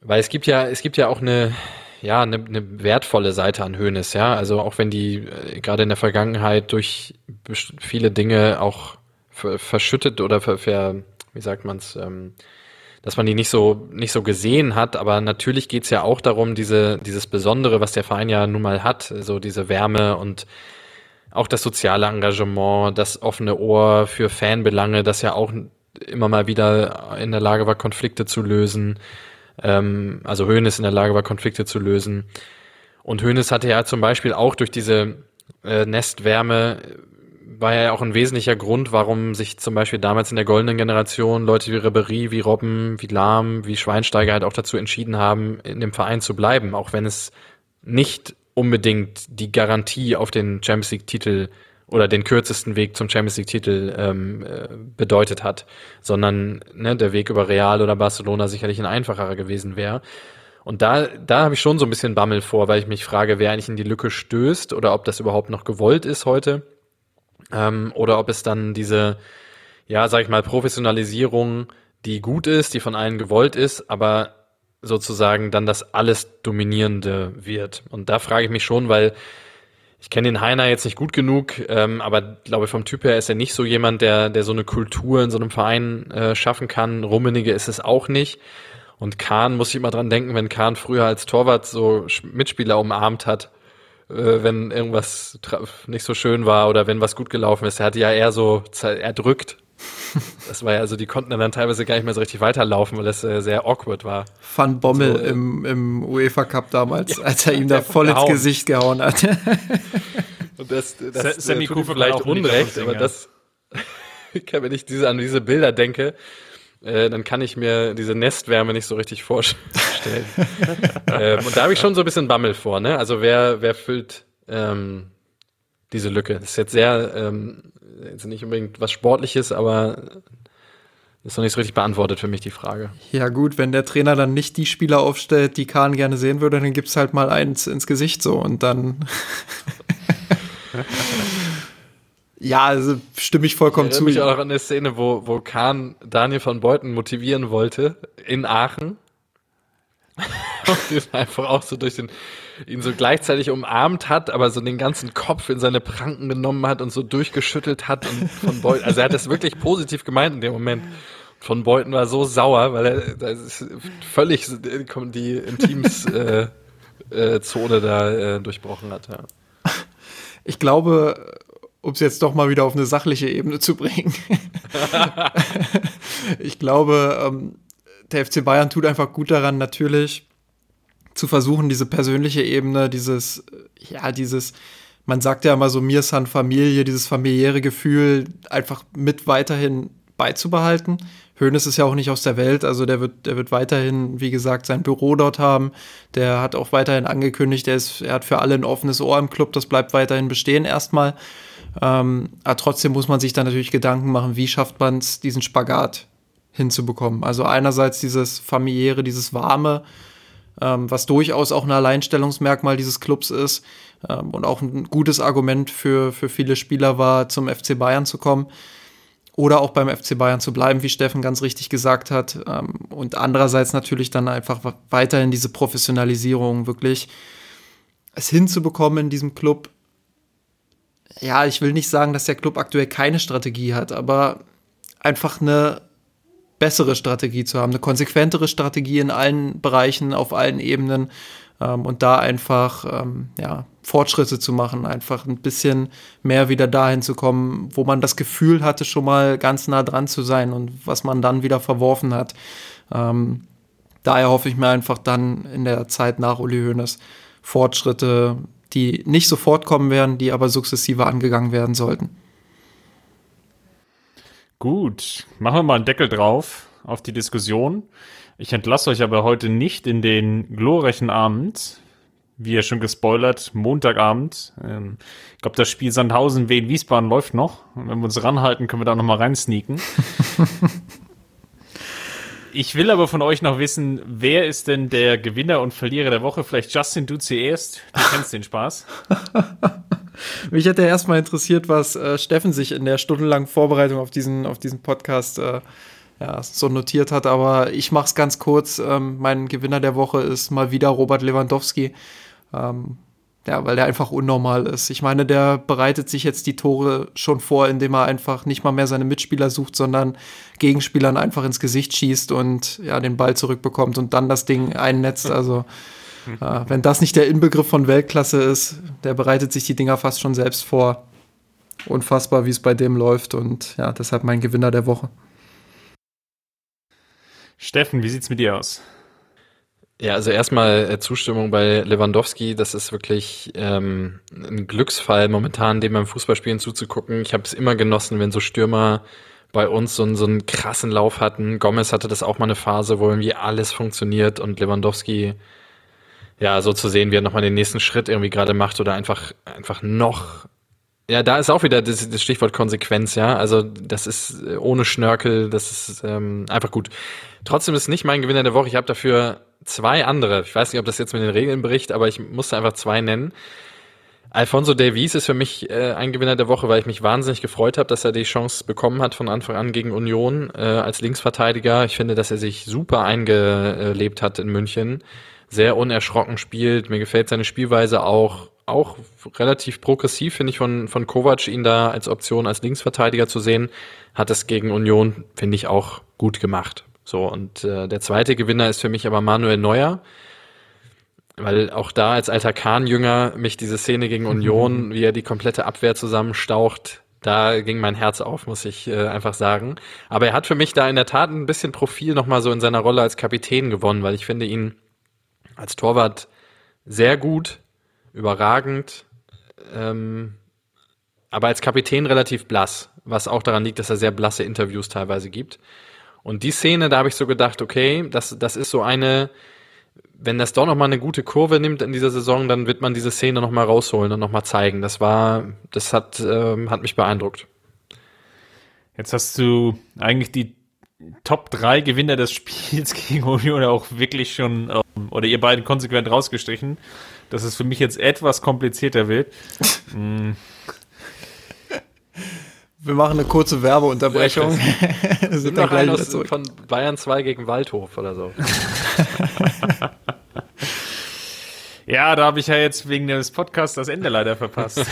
weil es gibt ja, es gibt ja auch eine, ja, eine, eine wertvolle Seite an Hönes, ja. Also auch wenn die äh, gerade in der Vergangenheit durch viele Dinge auch verschüttet oder ver, ver wie sagt man's, ähm, dass man die nicht so nicht so gesehen hat, aber natürlich geht's ja auch darum, diese dieses Besondere, was der Verein ja nun mal hat, so diese Wärme und auch das soziale Engagement, das offene Ohr für Fanbelange, das ja auch immer mal wieder in der Lage war, Konflikte zu lösen. Ähm, also Hoeneß in der Lage war, Konflikte zu lösen. Und Hoeneß hatte ja zum Beispiel auch durch diese äh, Nestwärme war ja auch ein wesentlicher Grund, warum sich zum Beispiel damals in der goldenen Generation Leute wie Ribery, wie Robben, wie Lahm, wie Schweinsteiger halt auch dazu entschieden haben, in dem Verein zu bleiben, auch wenn es nicht unbedingt die Garantie auf den Champions League-Titel oder den kürzesten Weg zum Champions League-Titel ähm, äh, bedeutet hat, sondern ne, der Weg über Real oder Barcelona sicherlich ein einfacherer gewesen wäre. Und da, da habe ich schon so ein bisschen Bammel vor, weil ich mich frage, wer eigentlich in die Lücke stößt oder ob das überhaupt noch gewollt ist heute. Ähm, oder ob es dann diese, ja, sag ich mal, Professionalisierung, die gut ist, die von allen gewollt ist, aber sozusagen dann das alles Dominierende wird. Und da frage ich mich schon, weil ich kenne den Heiner jetzt nicht gut genug, ähm, aber glaube vom Typ her ist er nicht so jemand, der, der so eine Kultur in so einem Verein äh, schaffen kann. Rummenige ist es auch nicht. Und Kahn muss ich immer dran denken, wenn Kahn früher als Torwart so Mitspieler umarmt hat, äh, wenn irgendwas nicht so schön war oder wenn was gut gelaufen ist. Er hat ja eher so erdrückt das war ja, also die konnten dann teilweise gar nicht mehr so richtig weiterlaufen, weil das äh, sehr awkward war. Van Bommel so, äh, im, im UEFA Cup damals, ja, als er ihm da voll ins Gesicht gehauen hat. Und das, das Sammy äh, tut vielleicht unrecht, aber das, wenn ich diese, an diese Bilder denke, äh, dann kann ich mir diese Nestwärme nicht so richtig vorstellen. ähm, und da habe ich schon so ein bisschen Bammel vor, ne? Also wer, wer füllt ähm, diese Lücke? Das ist jetzt sehr ähm, jetzt nicht unbedingt was Sportliches, aber ist noch nicht so richtig beantwortet für mich die Frage. Ja, gut, wenn der Trainer dann nicht die Spieler aufstellt, die Kahn gerne sehen würde, dann gibt es halt mal eins ins Gesicht so und dann. ja, also stimme ich vollkommen ich zu. Ich auch noch an eine Szene, wo, wo Kahn Daniel von Beuten motivieren wollte in Aachen. und einfach auch so durch den ihn so gleichzeitig umarmt hat, aber so den ganzen Kopf in seine Pranken genommen hat und so durchgeschüttelt hat und von Beuten, also er hat das wirklich positiv gemeint in dem Moment. Von Beuten war so sauer, weil er das ist völlig die Intims äh, äh, Zone da äh, durchbrochen hat. Ja. Ich glaube, um es jetzt doch mal wieder auf eine sachliche Ebene zu bringen. ich glaube, ähm, der FC Bayern tut einfach gut daran, natürlich zu versuchen, diese persönliche Ebene, dieses, ja, dieses, man sagt ja immer so, mir san Familie, dieses familiäre Gefühl einfach mit weiterhin beizubehalten. Hönes ist ja auch nicht aus der Welt, also der wird, der wird weiterhin, wie gesagt, sein Büro dort haben. Der hat auch weiterhin angekündigt, er, ist, er hat für alle ein offenes Ohr im Club, das bleibt weiterhin bestehen erstmal. Ähm, aber trotzdem muss man sich dann natürlich Gedanken machen, wie schafft man es, diesen Spagat hinzubekommen. Also einerseits dieses familiäre, dieses warme, ähm, was durchaus auch ein Alleinstellungsmerkmal dieses Clubs ist ähm, und auch ein gutes Argument für, für viele Spieler war, zum FC Bayern zu kommen. oder auch beim FC Bayern zu bleiben, wie Steffen ganz richtig gesagt hat. Ähm, und andererseits natürlich dann einfach weiterhin diese Professionalisierung wirklich es hinzubekommen in diesem Club. Ja, ich will nicht sagen, dass der Club aktuell keine Strategie hat, aber einfach eine bessere Strategie zu haben, eine konsequentere Strategie in allen Bereichen, auf allen Ebenen ähm, und da einfach ähm, ja, Fortschritte zu machen, einfach ein bisschen mehr wieder dahin zu kommen, wo man das Gefühl hatte, schon mal ganz nah dran zu sein und was man dann wieder verworfen hat. Ähm, daher hoffe ich mir einfach dann in der Zeit nach Uli Hoeneß Fortschritte, die nicht sofort kommen werden, die aber sukzessive angegangen werden sollten. Gut, machen wir mal einen Deckel drauf auf die Diskussion. Ich entlasse euch aber heute nicht in den glorreichen Abend. Wie ja schon gespoilert, Montagabend. Ähm, ich glaube, das Spiel Sandhausen Wien Wiesbaden läuft noch. Und wenn wir uns ranhalten, können wir da noch mal reinsneaken. ich will aber von euch noch wissen, wer ist denn der Gewinner und Verlierer der Woche? Vielleicht Justin, du zuerst. Du kennst den Spaß. Mich hätte erstmal interessiert, was äh, Steffen sich in der stundenlangen Vorbereitung auf diesen, auf diesen Podcast äh, ja, so notiert hat. Aber ich mache es ganz kurz. Ähm, mein Gewinner der Woche ist mal wieder Robert Lewandowski. Ähm, ja, weil der einfach unnormal ist. Ich meine, der bereitet sich jetzt die Tore schon vor, indem er einfach nicht mal mehr seine Mitspieler sucht, sondern Gegenspielern einfach ins Gesicht schießt und ja, den Ball zurückbekommt und dann das Ding einnetzt. Also äh, wenn das nicht der Inbegriff von Weltklasse ist, der bereitet sich die Dinger fast schon selbst vor. Unfassbar, wie es bei dem läuft und ja, deshalb mein Gewinner der Woche. Steffen, wie sieht's mit dir aus? Ja, also erstmal äh, Zustimmung bei Lewandowski. Das ist wirklich ähm, ein Glücksfall momentan, dem beim Fußballspielen zuzugucken. Ich habe es immer genossen, wenn so Stürmer bei uns so, einen, so einen krassen Lauf hatten. Gomez hatte das auch mal eine Phase, wo irgendwie alles funktioniert und Lewandowski, ja, so zu sehen, wie er nochmal den nächsten Schritt irgendwie gerade macht oder einfach, einfach noch ja, da ist auch wieder das, das, Stichwort Konsequenz, ja. Also das ist äh, ohne Schnörkel, das ist ähm, einfach gut. Trotzdem ist nicht mein Gewinner der Woche. Ich habe dafür zwei andere. Ich weiß nicht, ob das jetzt mit den Regeln bricht, aber ich musste einfach zwei nennen. Alfonso Davies ist für mich äh, ein Gewinner der Woche, weil ich mich wahnsinnig gefreut habe, dass er die Chance bekommen hat von Anfang an gegen Union äh, als Linksverteidiger. Ich finde, dass er sich super eingelebt hat in München. Sehr unerschrocken spielt. Mir gefällt seine Spielweise auch auch relativ progressiv, finde ich, von, von Kovac, ihn da als Option als Linksverteidiger zu sehen, hat es gegen Union, finde ich, auch gut gemacht. So, und äh, der zweite Gewinner ist für mich aber Manuel Neuer, weil auch da als alter Kahn-Jünger mich diese Szene gegen Union, wie er die komplette Abwehr zusammenstaucht, da ging mein Herz auf, muss ich äh, einfach sagen. Aber er hat für mich da in der Tat ein bisschen Profil nochmal so in seiner Rolle als Kapitän gewonnen, weil ich finde ihn als Torwart sehr gut, überragend, ähm, aber als Kapitän relativ blass, was auch daran liegt, dass er sehr blasse Interviews teilweise gibt. Und die Szene, da habe ich so gedacht, okay, das, das ist so eine, wenn das doch noch mal eine gute Kurve nimmt in dieser Saison, dann wird man diese Szene noch mal rausholen und noch mal zeigen. Das war, das hat, ähm, hat mich beeindruckt. Jetzt hast du eigentlich die Top 3 Gewinner des Spiels gegen Union auch wirklich schon, ähm, oder ihr beiden konsequent rausgestrichen dass es für mich jetzt etwas komplizierter wird. mm. Wir machen eine kurze Werbeunterbrechung. Sind noch gleich aus, von Bayern 2 gegen Waldhof oder so. ja, da habe ich ja jetzt wegen des Podcasts das Ende leider verpasst.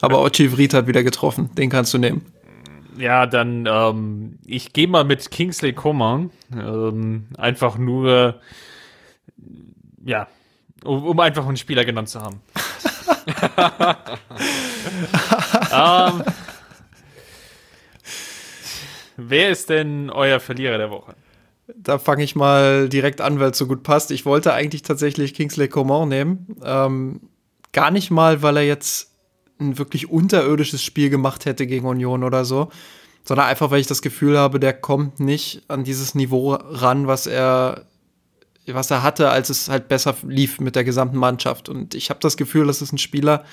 Aber Ochi Vrit hat wieder getroffen. Den kannst du nehmen. Ja, dann ähm, ich gehe mal mit Kingsley Coman. Ähm, einfach nur ja, um, um einfach einen Spieler genannt zu haben. ähm, wer ist denn euer Verlierer der Woche? Da fange ich mal direkt an, weil es so gut passt. Ich wollte eigentlich tatsächlich Kingsley Coman nehmen. Ähm, gar nicht mal, weil er jetzt ein wirklich unterirdisches Spiel gemacht hätte gegen Union oder so, sondern einfach, weil ich das Gefühl habe, der kommt nicht an dieses Niveau ran, was er was er hatte, als es halt besser lief mit der gesamten Mannschaft. Und ich habe das Gefühl, das ist ein Spieler,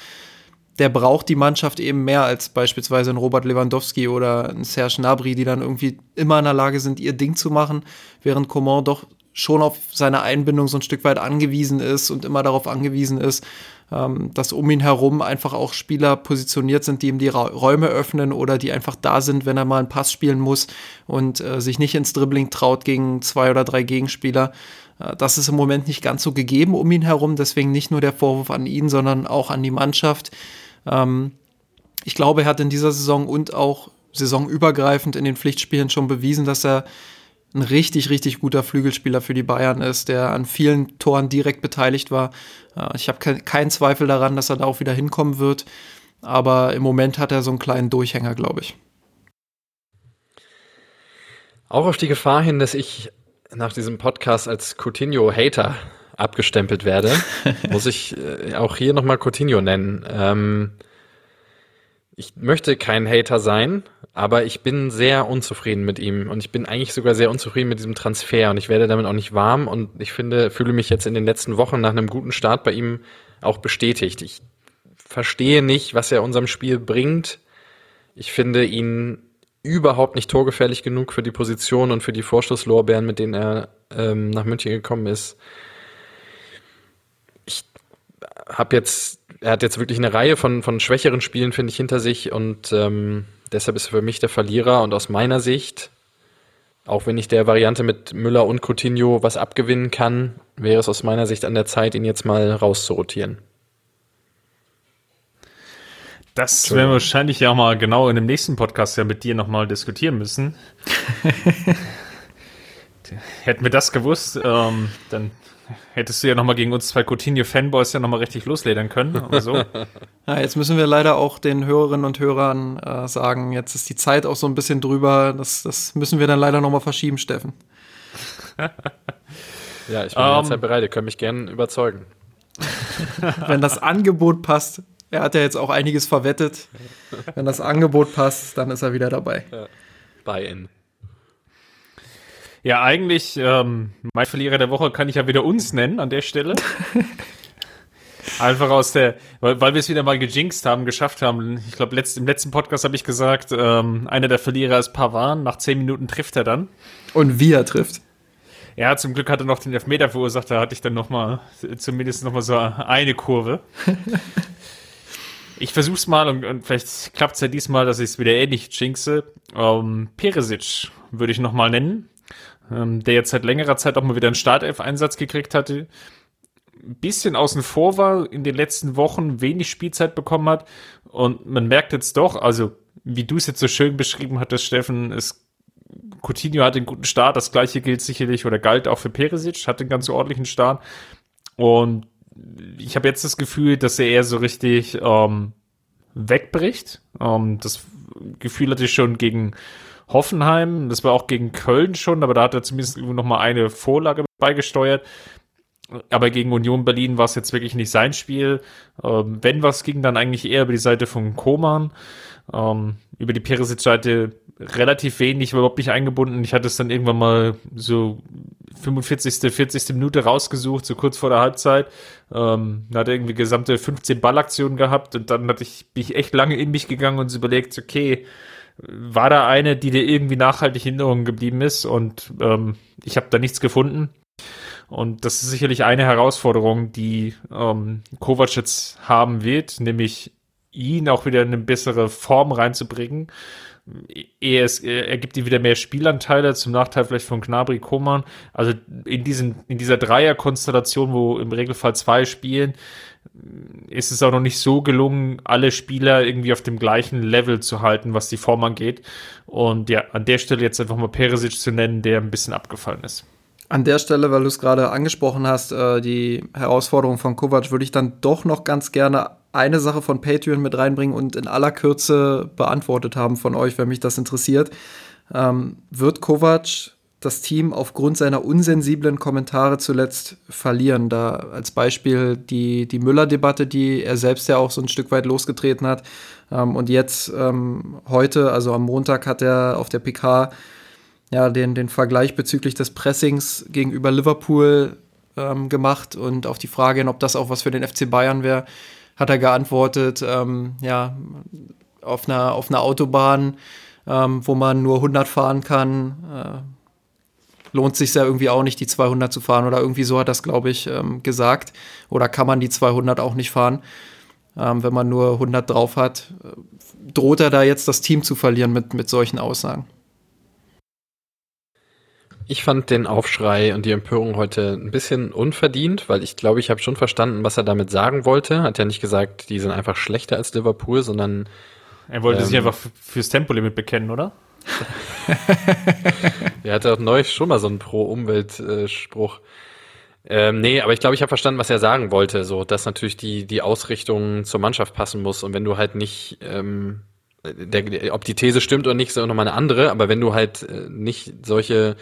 der braucht die Mannschaft eben mehr als beispielsweise ein Robert Lewandowski oder ein Serge Gnabry, die dann irgendwie immer in der Lage sind, ihr Ding zu machen, während Coman doch schon auf seine Einbindung so ein Stück weit angewiesen ist und immer darauf angewiesen ist, dass um ihn herum einfach auch Spieler positioniert sind, die ihm die Ra Räume öffnen oder die einfach da sind, wenn er mal einen Pass spielen muss und äh, sich nicht ins Dribbling traut gegen zwei oder drei Gegenspieler. Äh, das ist im Moment nicht ganz so gegeben um ihn herum, deswegen nicht nur der Vorwurf an ihn, sondern auch an die Mannschaft. Ähm, ich glaube, er hat in dieser Saison und auch saisonübergreifend in den Pflichtspielen schon bewiesen, dass er ein richtig, richtig guter Flügelspieler für die Bayern ist, der an vielen Toren direkt beteiligt war. Äh, ich habe keinen Zweifel daran, dass er da auch wieder hinkommen wird. Aber im Moment hat er so einen kleinen Durchhänger, glaube ich. Auch auf die Gefahr hin, dass ich nach diesem Podcast als Coutinho-Hater abgestempelt werde, muss ich äh, auch hier nochmal Coutinho nennen. Ähm, ich möchte kein Hater sein, aber ich bin sehr unzufrieden mit ihm und ich bin eigentlich sogar sehr unzufrieden mit diesem Transfer und ich werde damit auch nicht warm und ich finde, fühle mich jetzt in den letzten Wochen nach einem guten Start bei ihm auch bestätigt. Ich verstehe nicht, was er unserem Spiel bringt. Ich finde ihn überhaupt nicht torgefährlich genug für die Position und für die Vorschusslorbeeren, mit denen er ähm, nach München gekommen ist. Ich habe jetzt er hat jetzt wirklich eine Reihe von, von schwächeren Spielen, finde ich, hinter sich und ähm, deshalb ist er für mich der Verlierer und aus meiner Sicht, auch wenn ich der Variante mit Müller und Coutinho was abgewinnen kann, wäre es aus meiner Sicht an der Zeit, ihn jetzt mal rauszurotieren. Das werden wir wahrscheinlich ja auch mal genau in dem nächsten Podcast ja mit dir nochmal diskutieren müssen. Hätten wir das gewusst, ähm, dann hättest du ja nochmal gegen uns zwei Coutinho-Fanboys ja nochmal richtig losledern können. Oder so. ja, jetzt müssen wir leider auch den Hörerinnen und Hörern äh, sagen, jetzt ist die Zeit auch so ein bisschen drüber. Das, das müssen wir dann leider nochmal verschieben, Steffen. ja, ich bin um, jederzeit bereit. Ihr könnt mich gerne überzeugen. Wenn das Angebot passt. Er hat ja jetzt auch einiges verwettet. Wenn das Angebot passt, dann ist er wieder dabei. Ja. Buy-in. Ja, eigentlich, ähm, mein Verlierer der Woche kann ich ja wieder uns nennen an der Stelle. Einfach aus der, weil, weil wir es wieder mal gejinxt haben, geschafft haben. Ich glaube, letzt, im letzten Podcast habe ich gesagt, ähm, einer der Verlierer ist Pavan. Nach zehn Minuten trifft er dann. Und wie er trifft. Ja, zum Glück hat er noch den Elfmeter verursacht. Da hatte ich dann noch mal, zumindest noch mal so eine Kurve. ich versuch's mal und, und vielleicht klappt's ja diesmal, dass ich es wieder ähnlich jinxe. Ähm, Peresic würde ich noch mal nennen ähm, der jetzt seit längerer Zeit auch mal wieder einen Startelf-Einsatz gekriegt hatte, ein bisschen außen vor war, in den letzten Wochen wenig Spielzeit bekommen hat. Und man merkt jetzt doch, also wie du es jetzt so schön beschrieben hattest, Steffen, es Coutinho hat einen guten Start, das gleiche gilt sicherlich oder galt auch für Peresic, hat einen ganz ordentlichen Start. Und ich habe jetzt das Gefühl, dass er eher so richtig ähm, wegbricht. Ähm, das Gefühl hatte ich schon gegen Hoffenheim, das war auch gegen Köln schon, aber da hat er zumindest noch mal eine Vorlage beigesteuert. Aber gegen Union Berlin war es jetzt wirklich nicht sein Spiel. Ähm, wenn was ging, dann eigentlich eher über die Seite von Koman. Ähm, über die Perisic-Seite relativ wenig, überhaupt nicht eingebunden. Ich hatte es dann irgendwann mal so 45., 40. Minute rausgesucht, so kurz vor der Halbzeit. Ähm, hat irgendwie gesamte 15 Ballaktionen gehabt und dann hatte ich, bin ich echt lange in mich gegangen und überlegt, okay, war da eine, die dir irgendwie nachhaltig in Erinnerung geblieben ist und ähm, ich habe da nichts gefunden. Und das ist sicherlich eine Herausforderung, die ähm, Kovac jetzt haben wird, nämlich ihn auch wieder in eine bessere Form reinzubringen. Er, ist, er gibt ihm wieder mehr Spielanteile, zum Nachteil vielleicht von Gnabry Koman. Also in, diesen, in dieser Dreierkonstellation, wo im Regelfall zwei spielen, ist es auch noch nicht so gelungen, alle Spieler irgendwie auf dem gleichen Level zu halten, was die Form angeht. Und ja, an der Stelle jetzt einfach mal Peresic zu nennen, der ein bisschen abgefallen ist. An der Stelle, weil du es gerade angesprochen hast, äh, die Herausforderung von Kovac, würde ich dann doch noch ganz gerne eine Sache von Patreon mit reinbringen und in aller Kürze beantwortet haben von euch, wenn mich das interessiert. Ähm, wird Kovac das Team aufgrund seiner unsensiblen Kommentare zuletzt verlieren. Da als Beispiel die, die Müller-Debatte, die er selbst ja auch so ein Stück weit losgetreten hat. Ähm, und jetzt ähm, heute, also am Montag, hat er auf der PK ja den, den Vergleich bezüglich des Pressings gegenüber Liverpool ähm, gemacht und auf die Frage, ob das auch was für den FC Bayern wäre, hat er geantwortet, ähm, ja, auf einer, auf einer Autobahn, ähm, wo man nur 100 fahren kann, äh, lohnt sich ja irgendwie auch nicht, die 200 zu fahren oder irgendwie so hat das, glaube ich, ähm, gesagt. Oder kann man die 200 auch nicht fahren, ähm, wenn man nur 100 drauf hat. Droht er da jetzt das Team zu verlieren mit, mit solchen Aussagen? Ich fand den Aufschrei und die Empörung heute ein bisschen unverdient, weil ich glaube, ich habe schon verstanden, was er damit sagen wollte. Hat ja nicht gesagt, die sind einfach schlechter als Liverpool, sondern er wollte ähm, sich einfach fürs Tempolimit bekennen, oder? er hatte auch neu schon mal so einen Pro-Umwelt-Spruch. Ähm, nee, aber ich glaube, ich habe verstanden, was er sagen wollte. So, dass natürlich die, die Ausrichtung zur Mannschaft passen muss. Und wenn du halt nicht, ähm, der, ob die These stimmt oder nicht, ist auch nochmal eine andere, aber wenn du halt äh, nicht solche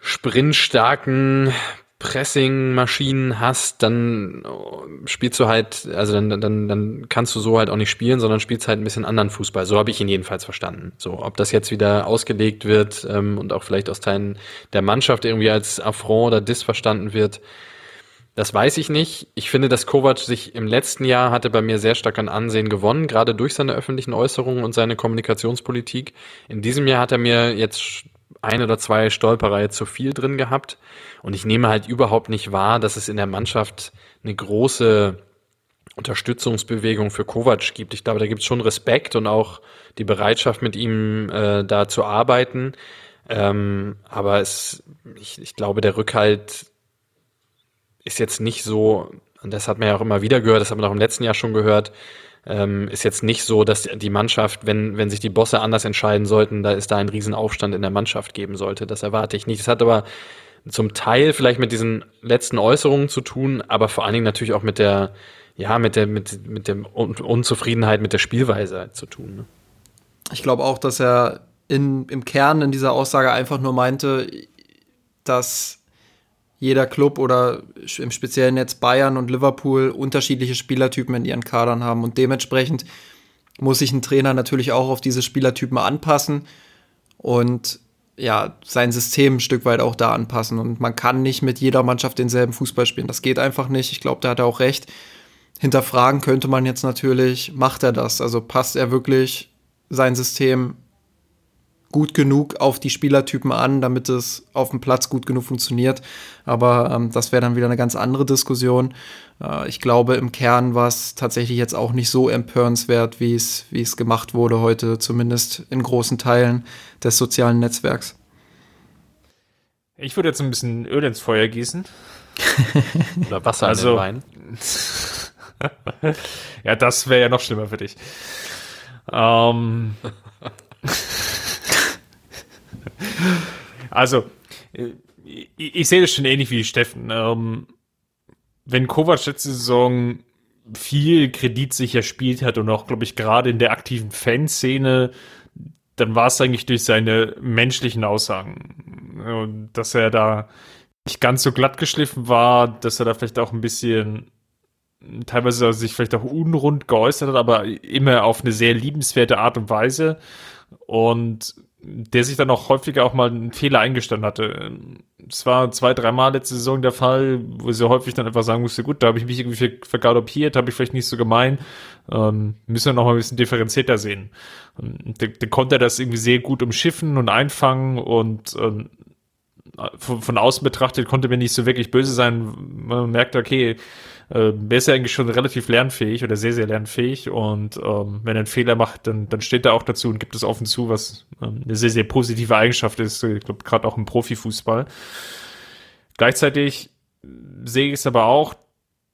sprintstarken Pressing-Maschinen hast, dann äh, spielst du halt, also dann, dann, dann kannst du so halt auch nicht spielen, sondern spielst halt ein bisschen anderen Fußball. So habe ich ihn jedenfalls verstanden. So, ob das jetzt wieder ausgelegt wird ähm, und auch vielleicht aus Teilen der Mannschaft irgendwie als Affront oder Diss verstanden wird, das weiß ich nicht. Ich finde, dass Kovac sich im letzten Jahr hatte bei mir sehr stark an Ansehen gewonnen, gerade durch seine öffentlichen Äußerungen und seine Kommunikationspolitik. In diesem Jahr hat er mir jetzt ein oder zwei Stolpereihe zu viel drin gehabt. Und ich nehme halt überhaupt nicht wahr, dass es in der Mannschaft eine große Unterstützungsbewegung für Kovac gibt. Ich glaube, da gibt es schon Respekt und auch die Bereitschaft, mit ihm äh, da zu arbeiten. Ähm, aber es, ich, ich glaube, der Rückhalt ist jetzt nicht so, und das hat man ja auch immer wieder gehört, das hat man auch im letzten Jahr schon gehört, ähm, ist jetzt nicht so, dass die Mannschaft, wenn, wenn sich die Bosse anders entscheiden sollten, da ist da ein Riesenaufstand in der Mannschaft geben sollte. Das erwarte ich nicht. Das hat aber zum Teil vielleicht mit diesen letzten Äußerungen zu tun, aber vor allen Dingen natürlich auch mit der, ja, mit der, mit, mit der Unzufriedenheit mit der Spielweise zu tun. Ne? Ich glaube auch, dass er in, im Kern in dieser Aussage einfach nur meinte, dass jeder Club oder im speziellen jetzt Bayern und Liverpool unterschiedliche Spielertypen in ihren Kadern haben und dementsprechend muss sich ein Trainer natürlich auch auf diese Spielertypen anpassen und ja, sein System ein Stück weit auch da anpassen. Und man kann nicht mit jeder Mannschaft denselben Fußball spielen. Das geht einfach nicht. Ich glaube, da hat er auch recht. Hinterfragen könnte man jetzt natürlich, macht er das? Also passt er wirklich sein System gut genug auf die Spielertypen an, damit es auf dem Platz gut genug funktioniert. Aber ähm, das wäre dann wieder eine ganz andere Diskussion. Äh, ich glaube, im Kern war es tatsächlich jetzt auch nicht so empörenswert, wie es, wie es gemacht wurde heute, zumindest in großen Teilen des sozialen Netzwerks. Ich würde jetzt ein bisschen Öl ins Feuer gießen. Oder Wasser also, in den Wein. ja, das wäre ja noch schlimmer für dich. Ähm, also, ich, ich, sehe das schon ähnlich wie Steffen. Ähm, wenn Kovac letzte Saison viel kreditsicher spielt hat und auch, glaube ich, gerade in der aktiven Fanszene, dann war es eigentlich durch seine menschlichen Aussagen. Dass er da nicht ganz so glatt geschliffen war, dass er da vielleicht auch ein bisschen teilweise sich vielleicht auch unrund geäußert hat, aber immer auf eine sehr liebenswerte Art und Weise. Und der sich dann auch häufiger auch mal einen Fehler eingestanden hatte. Es war zwei, dreimal letzte Saison der Fall, wo sie häufig dann einfach sagen musste, gut, da habe ich mich irgendwie vergaloppiert, habe ich vielleicht nicht so gemein, ähm, müssen wir noch mal ein bisschen differenzierter sehen. Und der, der konnte das irgendwie sehr gut umschiffen und einfangen und ähm, von, von außen betrachtet konnte mir nicht so wirklich böse sein. Man merkt, okay, äh, er ist ja eigentlich schon relativ lernfähig oder sehr, sehr lernfähig und ähm, wenn er einen Fehler macht, dann, dann steht er auch dazu und gibt es offen zu, was ähm, eine sehr, sehr positive Eigenschaft ist, ich glaube, gerade auch im Profifußball. Gleichzeitig sehe ich es aber auch,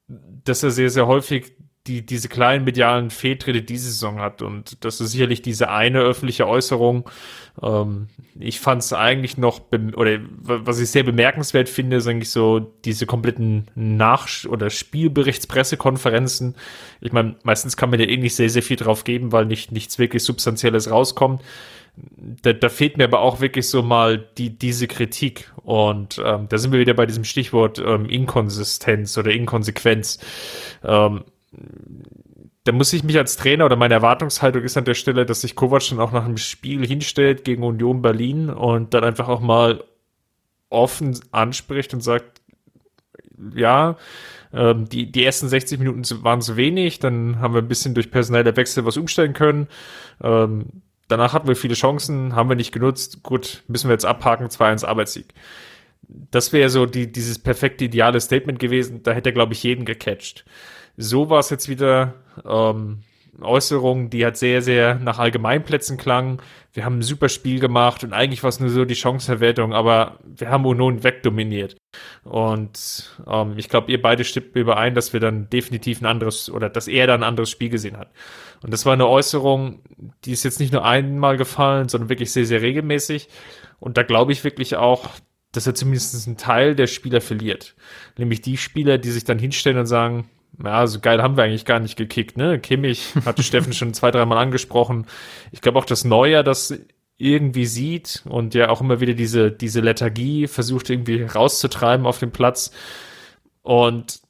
dass er sehr, sehr häufig die, diese kleinen medialen Fehltritte diese Saison hat. Und das ist sicherlich diese eine öffentliche Äußerung. Ähm, ich fand es eigentlich noch, oder was ich sehr bemerkenswert finde, ist eigentlich so diese kompletten Nach- oder Spielberichtspressekonferenzen. Ich meine, meistens kann man ja eh nicht sehr, sehr viel drauf geben, weil nicht nichts wirklich Substanzielles rauskommt. Da, da fehlt mir aber auch wirklich so mal die, diese Kritik. Und ähm, da sind wir wieder bei diesem Stichwort ähm, Inkonsistenz oder Inkonsequenz. Ähm, da muss ich mich als Trainer oder meine Erwartungshaltung ist an der Stelle, dass sich Kovac dann auch nach einem Spiel hinstellt gegen Union Berlin und dann einfach auch mal offen anspricht und sagt, ja, ähm, die, die ersten 60 Minuten waren zu wenig, dann haben wir ein bisschen durch personelle Wechsel was umstellen können. Ähm, danach hatten wir viele Chancen, haben wir nicht genutzt. Gut, müssen wir jetzt abhaken, 2-1 Arbeitssieg. Das wäre so die, dieses perfekte, ideale Statement gewesen. Da hätte er, glaube ich, jeden gecatcht. So war es jetzt wieder ähm, Äußerung, die hat sehr, sehr nach Allgemeinplätzen klang. Wir haben ein super Spiel gemacht und eigentlich war es nur so die Chancenverwertung, aber wir haben Union wegdominiert. Und ähm, ich glaube, ihr beide stimmt überein, dass wir dann definitiv ein anderes oder dass er dann ein anderes Spiel gesehen hat. Und das war eine Äußerung, die ist jetzt nicht nur einmal gefallen, sondern wirklich sehr, sehr regelmäßig. Und da glaube ich wirklich auch, dass er zumindest einen Teil der Spieler verliert. Nämlich die Spieler, die sich dann hinstellen und sagen, ja, so geil haben wir eigentlich gar nicht gekickt, ne? Kimmich hatte Steffen schon zwei, dreimal angesprochen. Ich glaube auch, dass Neuer das irgendwie sieht und ja auch immer wieder diese, diese Lethargie versucht irgendwie rauszutreiben auf dem Platz. Und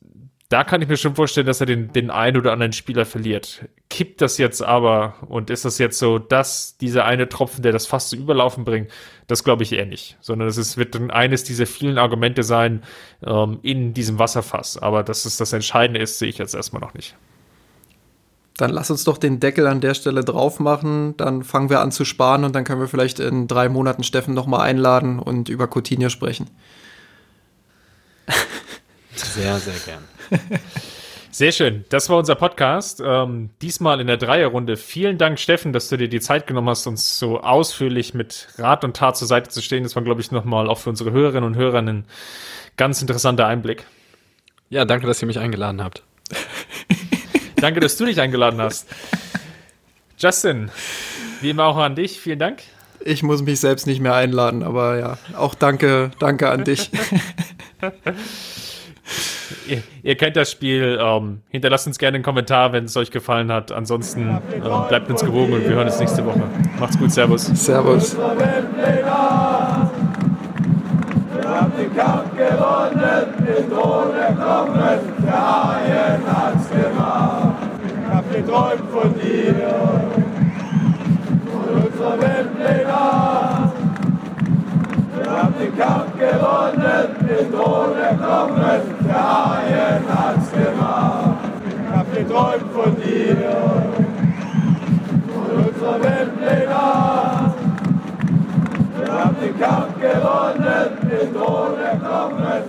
da kann ich mir schon vorstellen, dass er den, den einen oder anderen Spieler verliert. Kippt das jetzt aber und ist das jetzt so, dass dieser eine Tropfen, der das fast zu überlaufen bringt, das glaube ich eher nicht. Sondern es wird dann eines dieser vielen Argumente sein ähm, in diesem Wasserfass. Aber dass es das Entscheidende ist, sehe ich jetzt erstmal noch nicht. Dann lass uns doch den Deckel an der Stelle drauf machen. Dann fangen wir an zu sparen und dann können wir vielleicht in drei Monaten Steffen nochmal einladen und über Coutinho sprechen. Sehr, sehr gern. Sehr schön. Das war unser Podcast. Ähm, diesmal in der Dreierrunde. Vielen Dank, Steffen, dass du dir die Zeit genommen hast, uns so ausführlich mit Rat und Tat zur Seite zu stehen. Das war, glaube ich, nochmal auch für unsere Hörerinnen und Hörer ein ganz interessanter Einblick. Ja, danke, dass ihr mich eingeladen habt. danke, dass du dich eingeladen hast. Justin, wie immer auch an dich. Vielen Dank. Ich muss mich selbst nicht mehr einladen, aber ja, auch danke, danke an dich. ihr, ihr, kennt das Spiel. Ähm, hinterlasst uns gerne einen Kommentar, wenn es euch gefallen hat. Ansonsten äh, bleibt uns gewogen und wir hören uns nächste Woche. Macht's gut, Servus. Servus. Wir haben den Kampf gewonnen, den Thron erklommen, der Haien hat's gemacht. Ich hab geträumt von dir, von unserer Weltpläne. Den Kampf gewonnen, den Thron erklommen, der Haien hat's gemacht. Ich hab geträumt von dir, von unserer Weltpläne. Wir haben den Kampf gewonnen, den Thron erklommen,